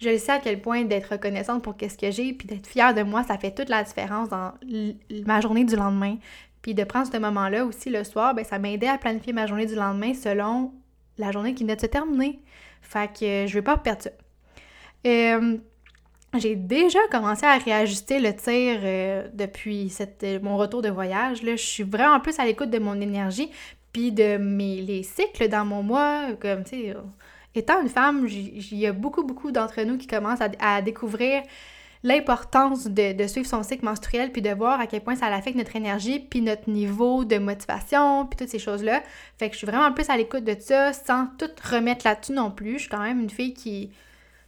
Speaker 1: je sais à quel point d'être reconnaissante pour qu'est-ce que j'ai, puis d'être fière de moi, ça fait toute la différence dans ma journée du lendemain. Puis de prendre ce moment-là aussi le soir, ben ça m'aidait à planifier ma journée du lendemain selon la journée qui venait de se terminer. Fait que je veux pas perdre ça. Euh, j'ai déjà commencé à réajuster le tir euh, depuis cette, mon retour de voyage. Là. Je suis vraiment plus à l'écoute de mon énergie, puis de mes les cycles dans mon mois. Comme, tu sais, étant une femme, il y a beaucoup, beaucoup d'entre nous qui commencent à, découvrir l'importance de, suivre son cycle menstruel, puis de voir à quel point ça affecte notre énergie, puis notre niveau de motivation, puis toutes ces choses-là. Fait que je suis vraiment plus à l'écoute de ça, sans tout remettre là-dessus non plus. Je suis quand même une fille qui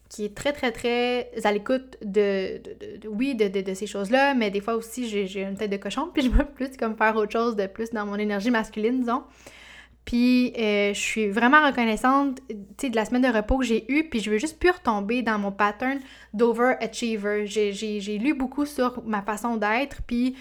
Speaker 1: qui est très, très, très à l'écoute de, oui, de, ces choses-là, mais des fois aussi, j'ai une tête de cochon, puis je veux plus comme faire autre chose de plus dans mon énergie masculine, disons. Puis euh, je suis vraiment reconnaissante, sais, de la semaine de repos que j'ai eue, puis je veux juste plus retomber dans mon pattern d'overachiever. J'ai lu beaucoup sur ma façon d'être, puis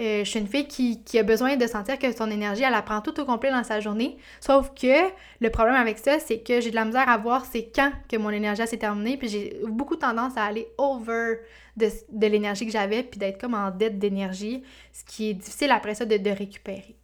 Speaker 1: euh, je suis une fille qui, a besoin de sentir que son énergie, elle la prend tout au complet dans sa journée. Sauf que le problème avec ça, c'est que j'ai de la misère à voir c'est quand que mon énergie s'est terminée. Puis j'ai beaucoup tendance à aller over de, l'énergie que j'avais, puis d'être comme en dette d'énergie, ce qui est difficile après ça de, récupérer.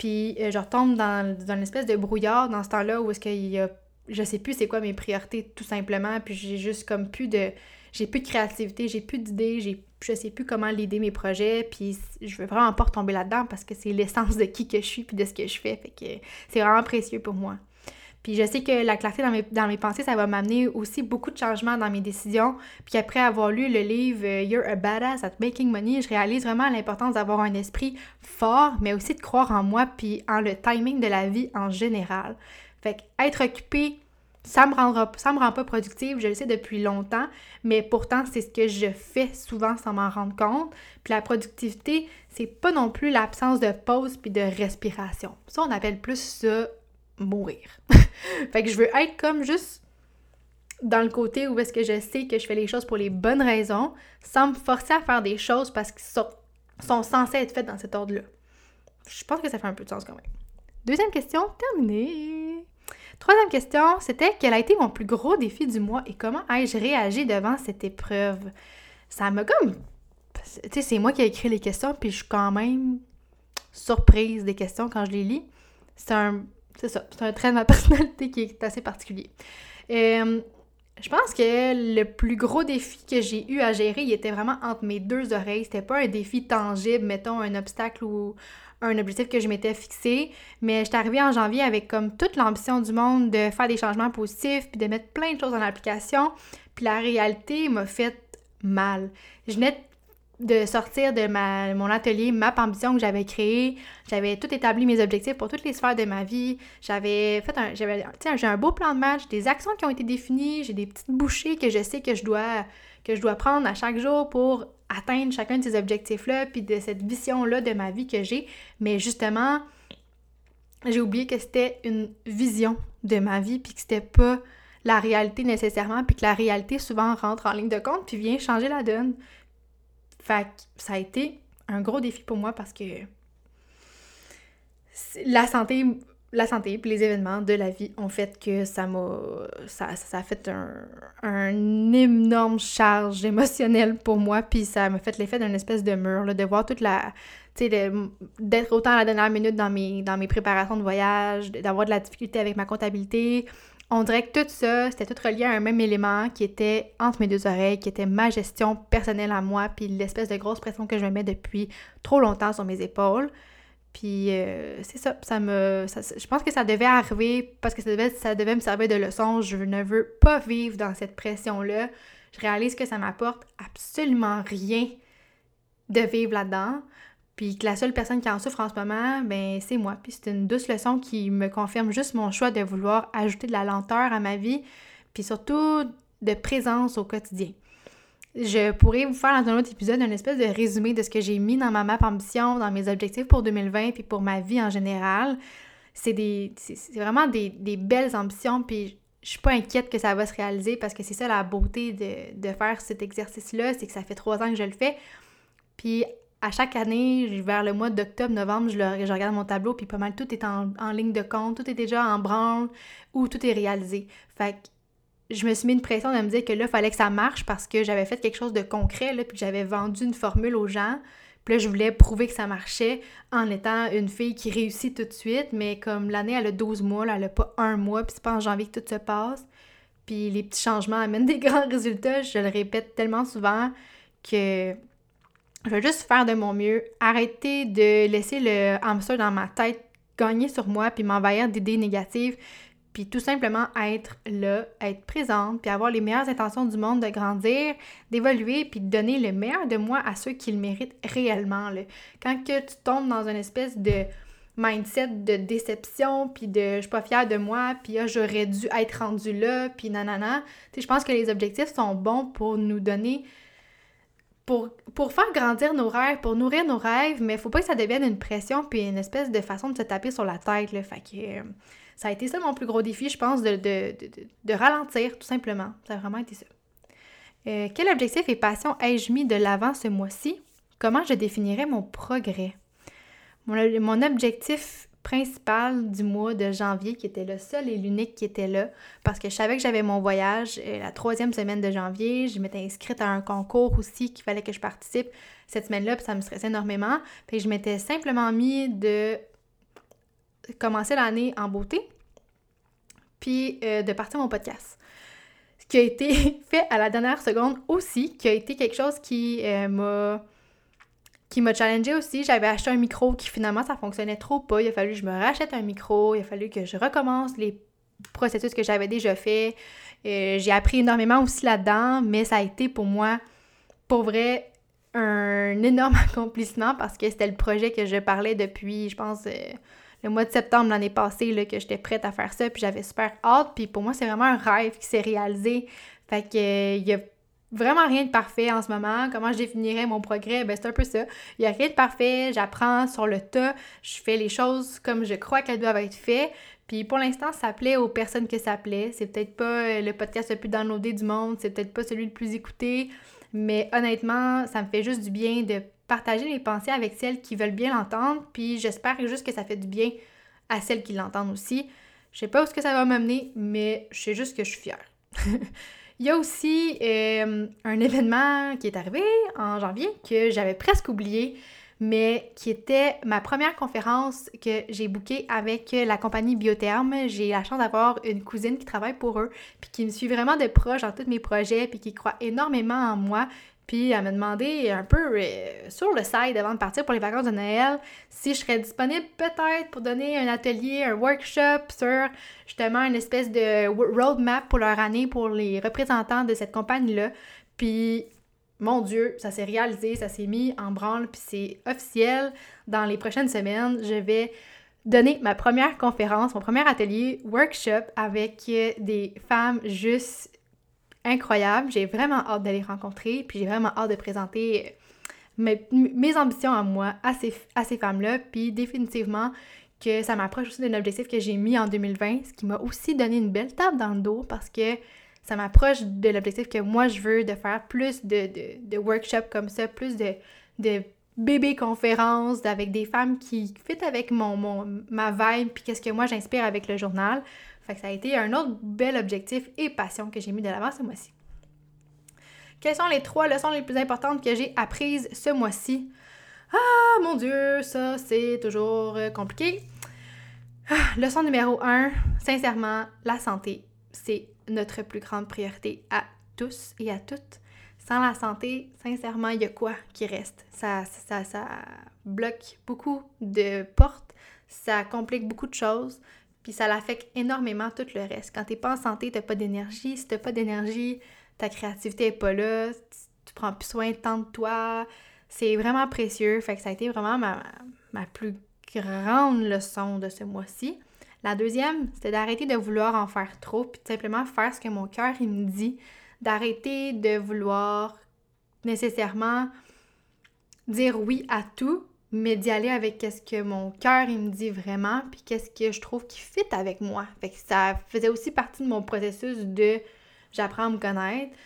Speaker 1: Puis euh, je retombe dans, dans, une espèce de brouillard dans ce temps-là où est-ce qu'il y. Je sais plus c'est quoi mes priorités tout simplement, puis j'ai juste comme plus de j'ai plus de créativité, j'ai plus d'idées, j'ai je sais plus comment l'aider mes projets, puis je veux vraiment pas retomber là-dedans parce que c'est l'essence de qui que je suis puis de ce que je fais, fait que c'est vraiment précieux pour moi. Puis je sais que la clarté dans mes, dans mes pensées, ça va m'amener aussi beaucoup de changements dans mes décisions. Puis après avoir lu le livre euh, You're a Badass at Making Money, je réalise vraiment l'importance d'avoir un esprit fort, mais aussi de croire en moi puis en le timing de la vie en général. Fait que être occupé ça me rendra ça me rend pas productive, je le sais depuis longtemps, mais pourtant c'est ce que je fais souvent sans m'en rendre compte. Puis la productivité, c'est pas non plus l'absence de pause puis de respiration. Ça on appelle plus ça mourir. fait que je veux être comme juste dans le côté où est-ce que je sais que je fais les choses pour les bonnes raisons, sans me forcer à faire des choses parce qu'elles sont, sont censées être faites dans cet ordre-là. Je pense que ça fait un peu de sens quand même. Deuxième question, terminée. Troisième question, c'était quel a été mon plus gros défi du mois et comment ai-je réagi devant cette épreuve? Ça m'a comme... Tu sais, c'est moi qui ai écrit les questions, puis je suis quand même surprise des questions quand je les lis. C'est un... C'est ça, c'est un trait de ma personnalité qui est assez particulier. Euh, je pense que le plus gros défi que j'ai eu à gérer, il était vraiment entre mes deux oreilles. C'était pas un défi tangible, mettons un obstacle ou un objectif que je m'étais fixé, mais j'étais arrivée en janvier avec comme toute l'ambition du monde de faire des changements positifs puis de mettre plein de choses en application, puis la réalité m'a fait mal. Je venais sortir de mon atelier Map Ambition que j'avais créé. J'avais tout établi mes objectifs pour toutes les sphères de ma vie. J'avais fait un, j'avais, j'ai un beau plan de match, des actions qui ont été définies, j'ai des petites bouchées que je sais que je dois, que je dois prendre à chaque jour pour atteindre chacun de ces objectifs-là, puis de cette vision-là de ma vie que j'ai. Mais justement, j'ai oublié que c'était une vision de ma vie, puis que c'était pas la réalité nécessairement, puis que la réalité souvent rentre en ligne de compte, puis vient changer la donne. Fait que ça a été un gros défi pour moi parce que la santé la santé puis les événements de la vie ont fait que ça m'a ça, ça a fait un, énorme charge émotionnelle pour moi puis ça m'a fait l'effet d'une espèce de mur de voir toute la tu sais d'être autant à la dernière minute dans mes dans mes préparations de voyage d'avoir de la difficulté avec ma comptabilité on dirait que tout ça c'était tout relié à un même élément qui était entre mes deux oreilles qui était ma gestion personnelle à moi puis l'espèce de grosse pression que je me mets depuis trop longtemps sur mes épaules puis euh, c'est ça, ça me. je pense que ça devait arriver parce que ça devait, ça devait me servir de leçon. Je ne veux pas vivre dans cette pression-là. Je réalise que ça m'apporte absolument rien de vivre là-dedans. Puis que la seule personne qui en souffre en ce moment, ben c'est moi. Puis c'est une douce leçon qui me confirme juste mon choix de vouloir ajouter de la lenteur à ma vie, puis surtout de présence au quotidien. Je pourrais vous faire dans un autre épisode un espèce de résumé de ce que j'ai mis dans ma map ambition, dans mes objectifs pour 2020 puis pour ma vie en général. C'est des vraiment des, belles ambitions puis je suis pas inquiète que ça va se réaliser parce que c'est ça la beauté de, faire cet exercice-là, c'est que ça fait trois ans que je le fais. Puis à chaque année, vers le mois d'octobre, novembre, je, regarde mon tableau, puis pas mal tout est en, en, ligne de compte, tout est déjà en branle ou tout est réalisé. Fait que je me suis mis une pression de me dire que là, il fallait que ça marche parce que j'avais fait quelque chose de concret, là, puis j'avais vendu une formule aux gens. Puis là, je voulais prouver que ça marchait en étant une fille qui réussit tout de suite, mais comme l'année, elle a 12 mois, là, elle a pas un mois, puis c'est pas en janvier que tout se passe. puis les petits changements amènent des grands résultats. Je le répète tellement souvent que je vais juste faire de mon mieux, arrêter de laisser le hamster dans ma tête gagner sur moi puis m'envahir d'idées négatives, puis tout simplement être là, être présente, puis avoir les meilleures intentions du monde de grandir, d'évoluer, puis de donner le meilleur de moi à ceux qui le méritent réellement. Quand que tu tombes dans une espèce de mindset de déception, puis de je suis pas fière de moi, puis ah, j'aurais dû être rendu là, puis nanana, tu sais, je pense que les objectifs sont bons pour nous donner pour, faire grandir nos rêves, pour nourrir nos rêves, mais faut pas que ça devienne une pression puis une espèce de façon de se taper sur la tête. Là. Fait que, euh, ça a été ça mon plus gros défi, je pense, de, ralentir, tout simplement. Ça a vraiment été ça. Euh, quel objectif et passion ai-je mis de l'avant ce mois-ci? Comment je définirais mon progrès? Mon, objectif principal du mois de janvier, qui était le seul et l'unique qui était là, parce que je savais que j'avais mon voyage euh, la troisième semaine de janvier. Je m'étais inscrite à un concours aussi qu'il fallait que je participe cette semaine-là, puis ça me stressait énormément. Puis je m'étais simplement mis de commencer l'année en beauté, puis euh, de partir mon podcast. Ce qui a été fait à la dernière seconde aussi, qui a été quelque chose qui euh, m'a qui m'a challengé aussi. J'avais acheté un micro qui finalement ça fonctionnait trop pas. Il a fallu que je me rachète un micro, il a fallu que je recommence les processus que j'avais déjà fait. Euh, j'ai appris énormément aussi là-dedans, mais ça a été pour moi, pour vrai, un énorme accomplissement parce que c'était le projet que je parlais depuis, je pense, le mois de septembre l'année passée là, que j'étais prête à faire ça, puis j'avais super hâte, puis pour moi, c'est vraiment un rêve qui s'est réalisé. Fait que il y a vraiment rien de parfait en ce moment. Comment je définirais mon progrès? Ben, c'est un peu ça. Il n'y a rien de parfait, j'apprends sur le tas, je fais les choses comme je crois qu'elles doivent être faites. Puis pour l'instant, ça plaît aux personnes que ça plaît. C'est peut-être pas le podcast le plus downloadé du monde, c'est peut-être pas celui le plus écouté, mais honnêtement, ça me fait juste du bien de partager les pensées avec celles qui veulent bien l'entendre, puis j'espère juste que ça fait du bien à celles qui l'entendent aussi. Je sais pas où ce que ça va m'amener, mais je sais juste que je suis fière. Il y a aussi euh, un événement qui est arrivé en janvier que j'avais presque oublié, mais qui était ma première conférence que j'ai bookée avec la compagnie Biotherme. J'ai la chance d'avoir une cousine qui travaille pour eux, puis qui me suit vraiment de proche dans tous mes projets, puis qui croit énormément en moi. Puis elle m'a demandé un peu euh, sur le site avant de partir pour les vacances de Noël si je serais disponible peut-être pour donner un atelier, un workshop sur justement une espèce de roadmap pour leur année pour les représentants de cette compagnie-là. Puis mon Dieu, ça s'est réalisé, ça s'est mis en branle, puis c'est officiel. Dans les prochaines semaines, je vais donner ma première conférence, mon premier atelier, workshop avec des femmes juste incroyable. J'ai vraiment hâte d'aller rencontrer, puis j'ai vraiment hâte de présenter euh, mes, ambitions à moi, à ces, à ces femmes-là, puis définitivement que ça m'approche aussi d'un objectif que j'ai mis en 2020, ce qui m'a aussi donné une belle table dans le dos parce que ça m'approche de l'objectif que moi je veux de faire plus de, de, workshops comme ça, plus de, de bébé conférences avec des femmes qui fit avec mon, mon ma vibe puis qu'est-ce que moi j'inspire avec le journal. Fait que ça a été un autre bel objectif et passion que j'ai mis de l'avant ce mois-ci. Quelles sont les trois leçons les plus importantes que j'ai apprises ce mois-ci? Ah, mon Dieu, ça, c'est toujours euh, compliqué. Ah, leçon numéro un, sincèrement, la santé, c'est notre plus grande priorité à tous et à toutes. Sans la santé, sincèrement, il y a quoi qui reste? Ça, ça, ça bloque beaucoup de portes, ça complique beaucoup de choses. Puis ça l'affecte énormément tout le reste. Quand t'es pas en santé, t'as pas d'énergie. Si t'as pas d'énergie, ta créativité est pas là. Tu, prends plus soin tant de toi. C'est vraiment précieux. Fait que ça a été vraiment ma, ma plus grande leçon de ce mois-ci. La deuxième, c'était d'arrêter de vouloir en faire trop, puis de simplement faire ce que mon cœur me dit. D'arrêter de vouloir nécessairement dire oui à tout, mais d'y aller avec qu'est-ce que mon cœur il me dit vraiment, puis qu'est-ce que je trouve qui fit avec moi. Fait que ça faisait aussi partie de mon processus de j'apprends à me connaître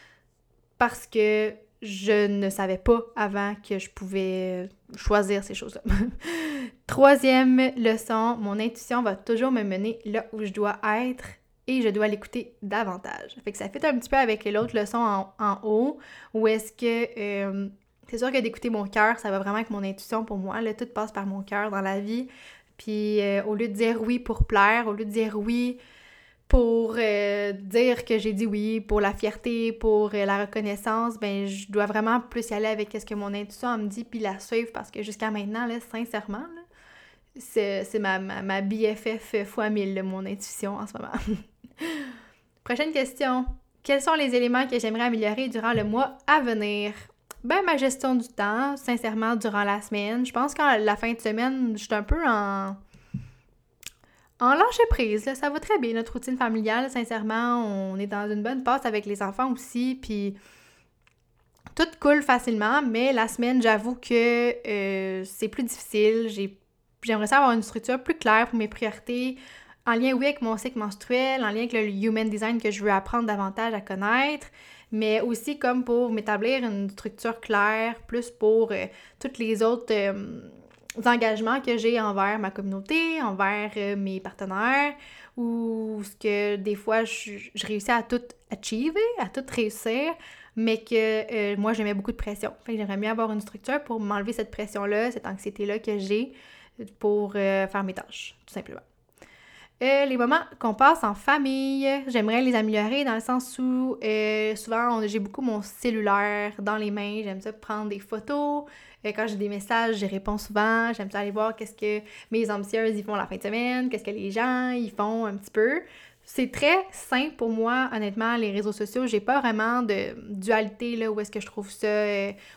Speaker 1: parce que je ne savais pas avant que je pouvais choisir ces choses-là. Troisième leçon, mon intuition va toujours me mener là où je dois être et je dois l'écouter davantage. Fait que ça fait un petit peu avec l'autre leçon en, en haut, où est-ce que euh, c'est sûr que d'écouter mon cœur, ça va vraiment avec mon intuition pour moi. Là, tout passe par mon cœur dans la vie. Puis euh, au lieu de dire oui pour plaire, au lieu de dire oui pour euh, dire que j'ai dit oui, pour la fierté, pour euh, la reconnaissance, ben je dois vraiment plus y aller avec ce que mon intuition me dit puis la suivre parce que jusqu'à maintenant, là, sincèrement, c'est ma, ma, ma, BFF x 1000, mon intuition en ce moment. Prochaine question. Quels sont les éléments que j'aimerais améliorer durant le mois à venir? Ben, ma gestion du temps, sincèrement, durant la semaine. Je pense qu'à la fin de semaine, je suis un peu en en lâcher prise, ça va très bien, notre routine familiale, sincèrement, on est dans une bonne passe avec les enfants aussi, puis tout coule facilement, mais la semaine, j'avoue que euh, c'est plus difficile. J'aimerais ça avoir une structure plus claire pour mes priorités, en lien, oui, avec mon cycle menstruel, en lien avec le human design que je veux apprendre davantage à connaître, mais aussi comme pour m'établir une structure claire, plus pour euh, toutes les autres... Euh, engagements que j'ai envers ma communauté, envers euh, mes partenaires, ou ce que des fois je, réussis à tout achiever, à tout réussir, mais que euh, moi j'aimais beaucoup de pression. Fait j'aimerais mieux avoir une structure pour m'enlever cette pression-là, cette anxiété-là que j'ai pour faire mes tâches, tout simplement. Euh, les moments qu'on passe en famille, j'aimerais les améliorer dans le sens où euh, souvent j'ai beaucoup mon cellulaire dans les mains, j'aime ça prendre des photos. Euh, quand j'ai des messages, je réponds souvent, j'aime ça aller voir qu'est-ce que mes ambitieuses ils font la fin de semaine, qu'est-ce que les gens ils font un petit peu. C'est très simple pour moi, honnêtement, les réseaux sociaux. J'ai pas vraiment de dualité là, où est-ce que je trouve ça,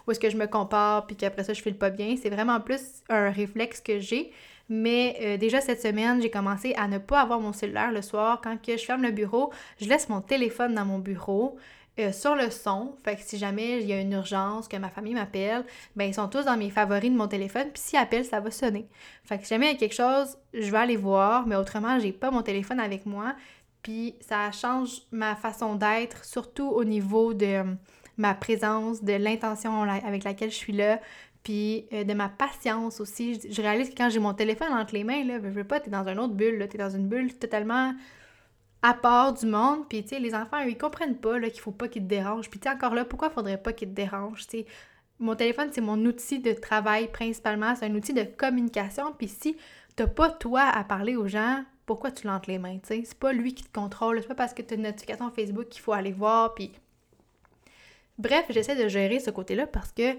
Speaker 1: où est-ce que je me compare, puis qu'après ça, je file pas bien. C'est vraiment plus un réflexe que j'ai. Mais euh, déjà cette semaine, j'ai commencé à ne pas avoir mon cellulaire le soir. Quand je ferme le bureau, je laisse mon téléphone dans mon bureau. Euh, sur le son, fait que si jamais il y a une urgence, que ma famille m'appelle, ben ils sont tous dans mes favoris de mon téléphone, puis s'ils appellent, ça va sonner. Fait que si jamais il y a quelque chose, je vais aller voir, mais autrement, j'ai pas mon téléphone avec moi, puis ça change ma façon d'être, surtout au niveau de ma présence, de l'intention avec laquelle je suis là, puis euh, de ma patience aussi. Je, réalise que quand j'ai mon téléphone entre les mains, là, je veux pas, t'es dans une autre bulle, t'es dans une bulle totalement à part du monde, puis tu sais, les enfants, eux, ils comprennent pas qu'il faut pas qu'ils te dérangent. Puis tu encore là, pourquoi faudrait pas qu'ils te dérangent? Mon téléphone, c'est mon outil de travail principalement, c'est un outil de communication, puis si t'as pas toi à parler aux gens, pourquoi tu l'entres les mains, tu sais? C'est pas lui qui te contrôle, c'est pas parce que tu as une notification Facebook qu'il faut aller voir, puis... Bref, j'essaie de gérer ce côté-là parce que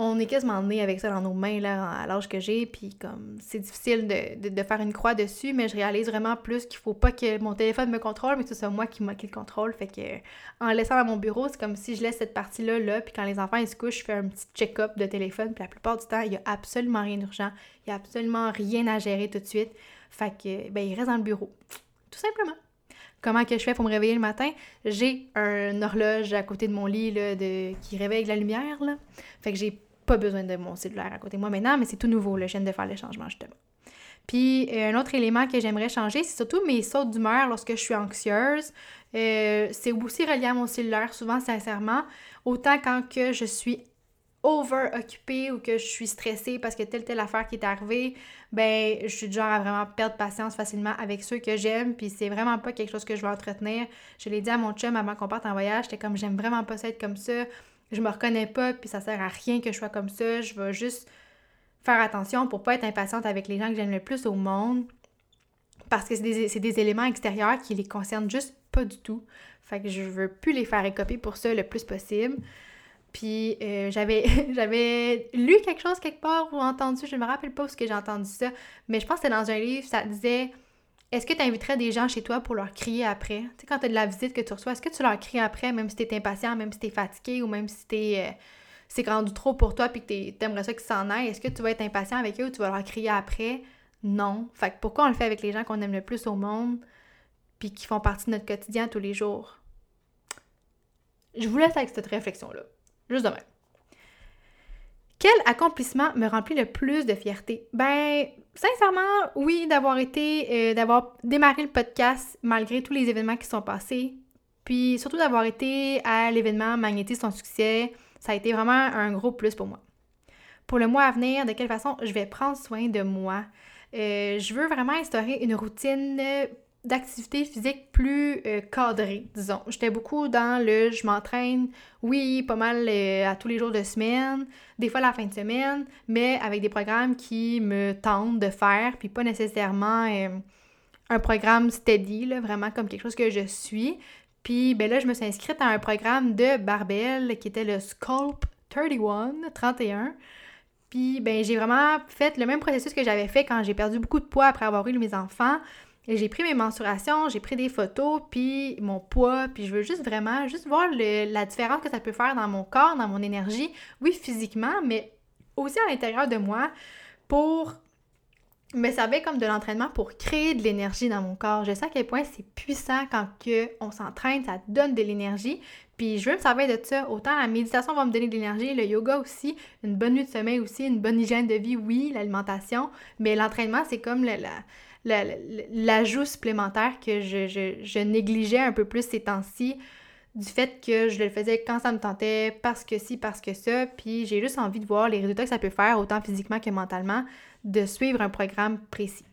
Speaker 1: on est quasiment né avec ça dans nos mains là, à l'âge que j'ai, puis comme c'est difficile de, faire une croix dessus, mais je réalise vraiment plus qu'il faut pas que mon téléphone me contrôle, mais que ce soit moi qui, qui le contrôle. Fait que en laissant dans mon bureau, c'est comme si je laisse cette partie-là là, puis quand les enfants ils se couchent, je fais un petit check-up de téléphone, puis la plupart du temps, il y a absolument rien d'urgent, il y a absolument rien à gérer tout de suite. Fait que ben il reste dans le bureau. Tout simplement. Comment que je fais pour me réveiller le matin? J'ai un horloge à côté de mon lit là, de... qui réveille la lumière. Là. Fait que j'ai pas besoin de mon cellulaire à côté de moi maintenant, mais c'est tout nouveau, je viens de faire le changement justement. Puis euh, un autre élément que j'aimerais changer, c'est surtout mes sautes d'humeur lorsque je suis anxieuse. Euh, c'est aussi relié à mon cellulaire, souvent sincèrement. Autant quand que je suis over occupée ou que je suis stressée parce que telle telle affaire qui est arrivée, ben je suis du genre à vraiment perdre patience facilement avec ceux que j'aime, puis c'est vraiment pas quelque chose que je veux entretenir. Je l'ai dit à mon chum avant qu'on parte en voyage, j'étais comme j'aime vraiment pas ça être comme ça je me reconnais pas, puis ça sert à rien que je sois comme ça. Je vais juste faire attention pour pas être impatiente avec les gens que j'aime le plus au monde. Parce que c'est des, des, éléments extérieurs qui les concernent juste pas du tout. Fait que je veux plus les faire écoper pour ça le plus possible. Puis euh, j'avais j'avais lu quelque chose quelque part ou entendu, je me rappelle pas où ce que j'ai entendu ça, mais je pense que c'était dans un livre, ça disait est-ce que tu inviterais des gens chez toi pour leur crier après? Tu sais, quand tu as de la visite que tu reçois, est-ce que tu leur cries après, même si tu es impatient, même si tu es fatigué ou même si t'es, euh, c'est rendu trop pour toi puis que tu aimerais ça qu'ils s'en aillent? Est-ce que tu vas être impatient avec eux ou tu vas leur crier après? Non. Fait que pourquoi on le fait avec les gens qu'on aime le plus au monde puis qui font partie de notre quotidien tous les jours? Je vous laisse avec cette réflexion-là. Juste demain. Quel accomplissement me remplit le plus de fierté? Ben, sincèrement, oui, d'avoir été, euh, d'avoir démarré le podcast malgré tous les événements qui sont passés. Puis surtout d'avoir été à l'événement Magnétisme son succès, ça a été vraiment un gros plus pour moi. Pour le mois à venir, de quelle façon je vais prendre soin de moi? Euh, je veux vraiment instaurer une routine d'activité physique plus euh, disons. J'étais beaucoup dans le je m'entraîne, oui, pas mal euh, à tous les jours de semaine, des fois la fin de semaine, mais avec des programmes qui me tentent de faire, puis pas nécessairement euh, un programme steady, vraiment comme quelque chose que je suis. Puis ben là, je me suis inscrite à un programme de Barbell qui était le Sculpt 31, 31. Puis ben j'ai vraiment fait le même processus que j'avais fait quand j'ai perdu beaucoup de poids après avoir eu mes enfants. Et j'ai pris mes mensurations, j'ai pris des photos, puis mon poids, puis je veux juste vraiment, juste voir la différence que ça peut faire dans mon corps, dans mon énergie, oui physiquement, mais aussi à l'intérieur de moi, pour me servir comme de l'entraînement pour créer de l'énergie dans mon corps. Je sais à quel point c'est puissant quand que on s'entraîne, ça donne de l'énergie. Puis je veux me servir de ça. Autant la méditation va me donner de l'énergie, le yoga aussi, une bonne nuit de sommeil aussi, une bonne hygiène de vie, oui, l'alimentation. Mais l'entraînement, c'est comme la, l'ajout supplémentaire que je, négligeais un peu plus ces temps-ci du fait que je le faisais quand ça me tentait, parce que si, parce que ça, puis j'ai juste envie de voir les résultats que ça peut faire, autant physiquement que mentalement, de suivre un programme précis.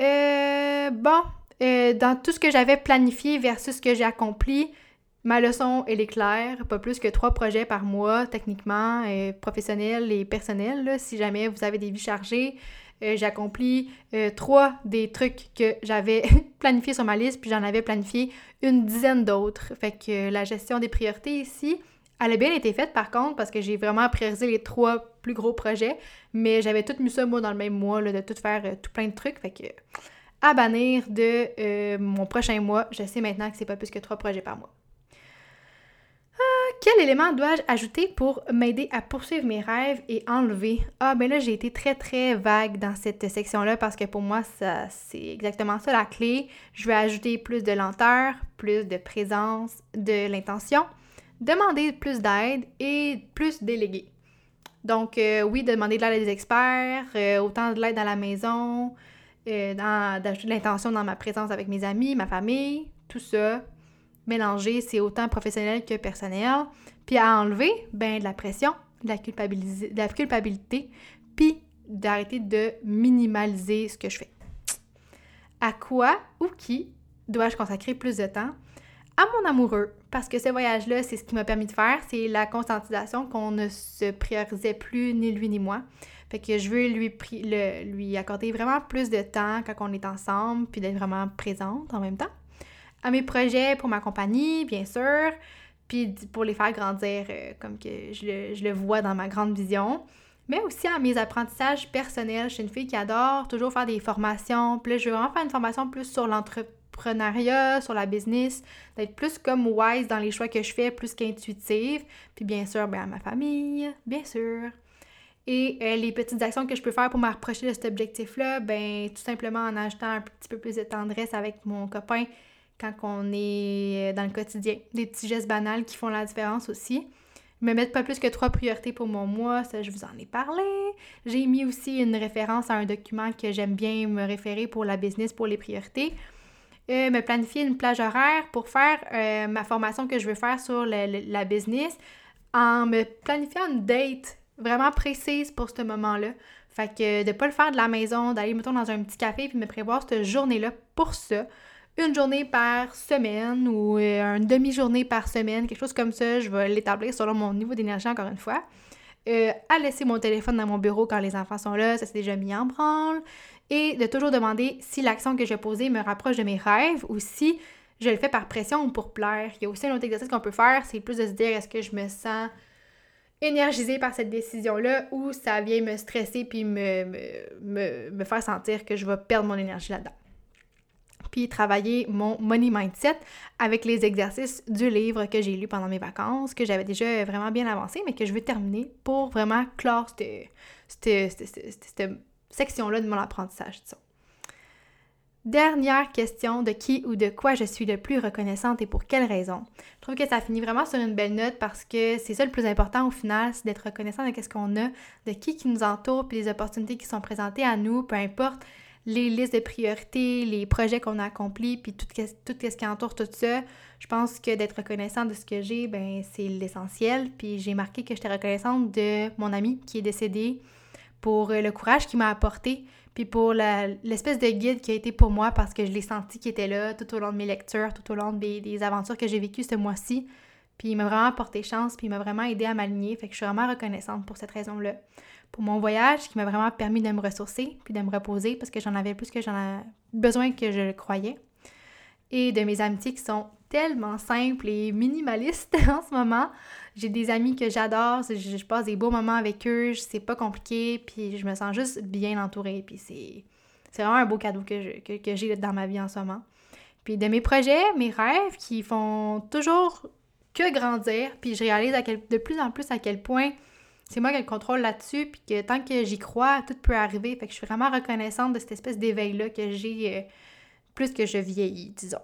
Speaker 1: Euh, bon, euh, dans tout ce que j'avais planifié versus ce que j'ai accompli, ma leçon, elle est claire, pas plus que trois projets par mois, techniquement, euh, professionnels et personnels, si jamais vous avez des vies chargées, euh, j'ai euh, trois des trucs que j'avais planifiés sur ma liste, puis j'en avais planifié une dizaine d'autres. Fait que la gestion des priorités ici, elle a bien été faite par contre, parce que j'ai vraiment priorisé les trois plus gros projets, mais j'avais tout mis ça moi dans le même mois, de tout faire euh, tout plein de trucs. Fait que à bannir de mon prochain mois, je sais maintenant que c'est pas plus que trois projets par mois. Quel élément dois-je ajouter pour m'aider à poursuivre mes rêves et enlever? Ah, ben là, j'ai été très, très vague dans cette section-là parce que pour moi, c'est exactement ça la clé. Je vais ajouter plus de lenteur, plus de présence, de l'intention, demander plus d'aide et plus déléguer. Donc, euh, oui, demander de l'aide des experts, euh, autant de l'aide dans la maison, euh, d'ajouter de l'intention dans ma présence avec mes amis, ma famille, tout ça, mélanger, c'est autant professionnel que personnel. Puis à enlever, ben de la pression, de la, culpabilité, puis d'arrêter de minimaliser ce que je fais. À quoi ou qui dois-je consacrer plus de temps? À mon amoureux, parce que ce voyage-là, c'est ce qui m'a permis de faire, c'est la conscientisation qu'on ne se priorisait plus ni lui ni moi. Fait que je veux lui, lui accorder vraiment plus de temps quand on est ensemble, puis d'être vraiment présente en même temps à mes projets pour ma compagnie, bien sûr, puis pour les faire grandir euh, comme que je le, vois dans ma grande vision, mais aussi à mes apprentissages personnels. Je suis une fille qui adore toujours faire des formations. Puis je veux vraiment faire une formation plus sur l'entrepreneuriat, sur la business, d'être plus comme wise dans les choix que je fais, plus qu'intuitive. Puis bien sûr, ben, à ma famille, bien sûr. Et euh, les petites actions que je peux faire pour m'approcher de cet objectif-là, ben tout simplement en ajoutant un petit peu plus de tendresse avec mon copain quand on est dans le quotidien. Des petits gestes banals qui font la différence aussi. Me mettre pas plus que trois priorités pour mon mois, ça je vous en ai parlé. J'ai mis aussi une référence à un document que j'aime bien me référer pour la business, pour les priorités. Euh, me planifier une plage horaire pour faire euh, ma formation que je veux faire sur la business en me planifiant une date vraiment précise pour ce moment-là. Fait que de pas le faire de la maison, d'aller, mettons, dans un petit café puis me prévoir cette journée-là pour ça une journée par semaine ou euh, une demi-journée par semaine, quelque chose comme ça. Je vais l'établir selon mon niveau d'énergie encore une fois. Euh, à laisser mon téléphone dans mon bureau quand les enfants sont là, ça s'est déjà mis en branle. Et de toujours demander si l'action que j'ai posée me rapproche de mes rêves ou si je le fais par pression ou pour plaire. Il y a aussi un autre exercice qu'on peut faire, c'est plus de se dire est-ce que je me sens énergisée par cette décision-là ou ça vient me stresser puis me, me, me faire sentir que je vais perdre mon énergie là-dedans puis travailler mon money mindset avec les exercices du livre que j'ai lu pendant mes vacances, que j'avais déjà vraiment bien avancé, mais que je veux terminer pour vraiment clore cette, section-là de mon apprentissage. Dernière question, de qui ou de quoi je suis le plus reconnaissante et pour quelle raison? Je trouve que ça finit vraiment sur une belle note parce que c'est ça le plus important au final, c'est d'être reconnaissant de ce qu'on a, de qui qui nous entoure, puis les opportunités qui sont présentées à nous, peu importe les listes de priorités, les projets qu'on a accomplis, puis tout, ce qui entoure tout ça, je pense que d'être reconnaissant de ce que j'ai, ben c'est l'essentiel. Puis j'ai marqué que j'étais reconnaissante de mon ami qui est décédé pour le courage qu'il m'a apporté, puis pour l'espèce de guide qui a été pour moi parce que je l'ai senti qui était là tout au long de mes lectures, tout au long des, des aventures que j'ai vécues ce mois-ci. Puis il m'a vraiment apporté chance, puis il m'a vraiment aidé à m'aligner. Fait que je suis vraiment reconnaissante pour cette raison-là. Pour mon voyage qui m'a vraiment permis de me ressourcer puis de me reposer parce que j'en avais plus que j'en besoin que je le croyais. Et de mes amitiés qui sont tellement simples et minimalistes en ce moment. J'ai des amis que j'adore, je, passe des beaux moments avec eux, c'est pas compliqué, puis je me sens juste bien entourée, puis c'est, vraiment un beau cadeau que, que j'ai dans ma vie en ce moment. Puis de mes projets, mes rêves qui font toujours que grandir, puis je réalise de plus en plus à quel point c'est moi qui ai le contrôle là-dessus, puis que tant que j'y crois, tout peut arriver. Fait que je suis vraiment reconnaissante de cette espèce d'éveil-là que j'ai euh, plus que je vieillis, disons.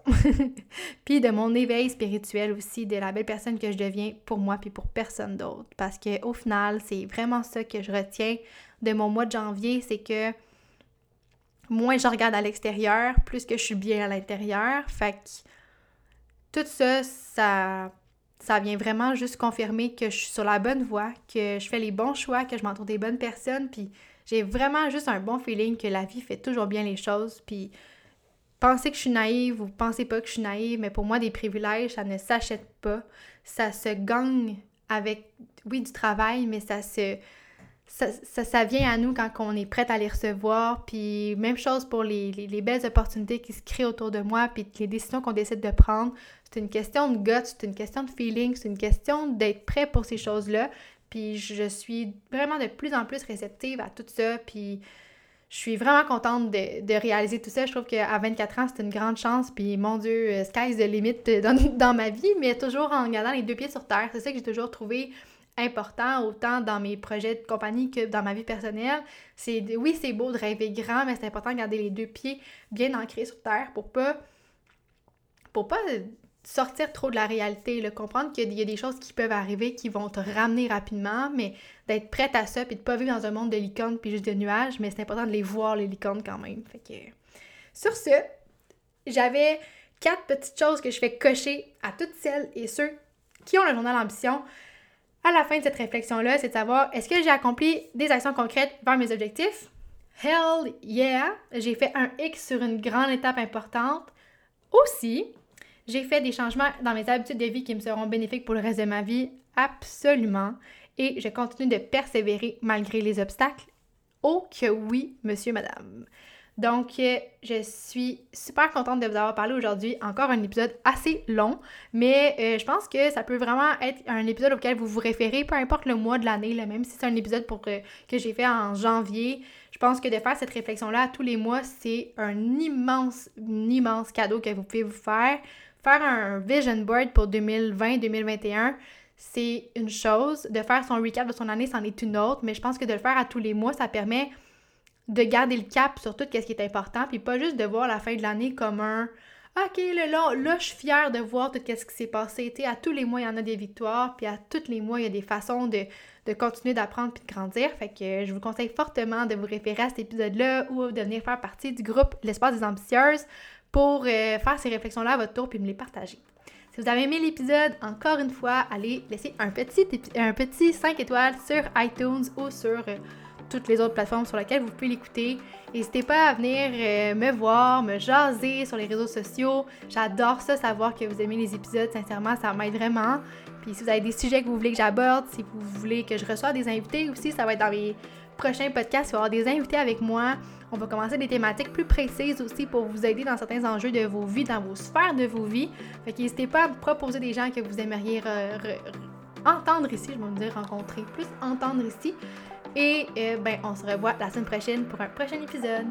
Speaker 1: puis de mon éveil spirituel aussi, de la belle personne que je deviens pour moi puis pour personne d'autre. Parce que au final, c'est vraiment ça que je retiens de mon mois de janvier, c'est que moins je regarde à l'extérieur, plus que je suis bien à l'intérieur. Fait que tout ça, ça ça vient vraiment juste confirmer que je suis sur la bonne voie, que je fais les bons choix, que je m'entoure des bonnes personnes, puis j'ai vraiment juste un bon feeling que la vie fait toujours bien les choses, puis pensez que je suis naïve ou pensez pas que je suis naïve, mais pour moi, des privilèges, ça ne s'achète pas, ça se gagne avec, oui, du travail, mais ça se ça, ça, vient à nous quand on est prête à les recevoir. Puis même chose pour les, les, belles opportunités qui se créent autour de moi, puis les décisions qu'on décide de prendre. C'est une question de gut, c'est une question de feeling, c'est une question d'être prêt pour ces choses-là. Puis je suis vraiment de plus en plus réceptive à tout ça. Puis je suis vraiment contente de, de réaliser tout ça. Je trouve qu'à 24 ans, c'est une grande chance. Puis mon Dieu, euh, sky's the limit dans, dans ma vie, mais toujours en gardant les deux pieds sur terre. C'est ça que j'ai toujours trouvé important autant dans mes projets de compagnie que dans ma vie personnelle. C'est oui, c'est beau de rêver grand, mais c'est important de garder les deux pieds bien ancrés sur terre pour pas pour pas sortir trop de la réalité, le comprendre qu'il y a des choses qui peuvent arriver qui vont te ramener rapidement, mais d'être prête à ça puis de pas vivre dans un monde de licornes puis juste de nuages, mais c'est important de les voir les licornes quand même. Fait que sur ce, j'avais quatre petites choses que je fais cocher à toutes celles et ceux qui ont le journal ambition à la fin de cette réflexion-là, c'est de savoir est-ce que j'ai accompli des actions concrètes vers mes objectifs? Hell yeah! J'ai fait un X sur une grande étape importante. Aussi, j'ai fait des changements dans mes habitudes de vie qui me seront bénéfiques pour le reste de ma vie. Absolument. Et je continue de persévérer malgré les obstacles. Oh que oui, monsieur, madame. Donc, euh, je suis super contente de vous avoir parlé aujourd'hui. Encore un épisode assez long, mais euh, je pense que ça peut vraiment être un épisode auquel vous vous référez, peu importe le mois de l'année, même si c'est un épisode pour, que j'ai fait en janvier. Je pense que de faire cette réflexion-là tous les mois, c'est un immense, immense cadeau que vous pouvez vous faire. Faire un vision board pour 2020-2021, c'est une chose. De faire son recap de son année, c'en est une autre, mais je pense que de le faire à tous les mois, ça permet de garder le cap sur tout ce qui est important, puis pas juste de voir la fin de l'année comme un OK, là, là, là, je suis fière de voir tout ce qui s'est passé. Tu à tous les mois, il y en a des victoires, puis à tous les mois, il y a des façons de, continuer d'apprendre puis de grandir. Fait que je vous conseille fortement de vous référer à cet épisode-là ou de venir faire partie du groupe L'Espace des Ambitieuses pour euh, faire ces réflexions-là à votre tour puis me les partager. Si vous avez aimé l'épisode, encore une fois, allez laisser un petit, un petit 5 étoiles sur iTunes ou sur... Euh, toutes les autres plateformes sur lesquelles vous pouvez l'écouter. N'hésitez pas à venir euh, me voir, me jaser sur les réseaux sociaux. J'adore ça, savoir que vous aimez les épisodes. Sincèrement, ça m'aide vraiment. Puis si vous avez des sujets que vous voulez que j'aborde, si vous voulez que je reçoive des invités aussi, ça va être dans mes prochains podcasts. Il va y avoir des invités avec moi. On va commencer des thématiques plus précises aussi pour vous aider dans certains enjeux de vos vies, dans vos sphères de vos vies. Fait n'hésitez pas à me proposer des gens que vous aimeriez entendre ici. Je vais me dire rencontrer, plus entendre ici. Et euh, ben, on se revoit la semaine prochaine pour un prochain épisode.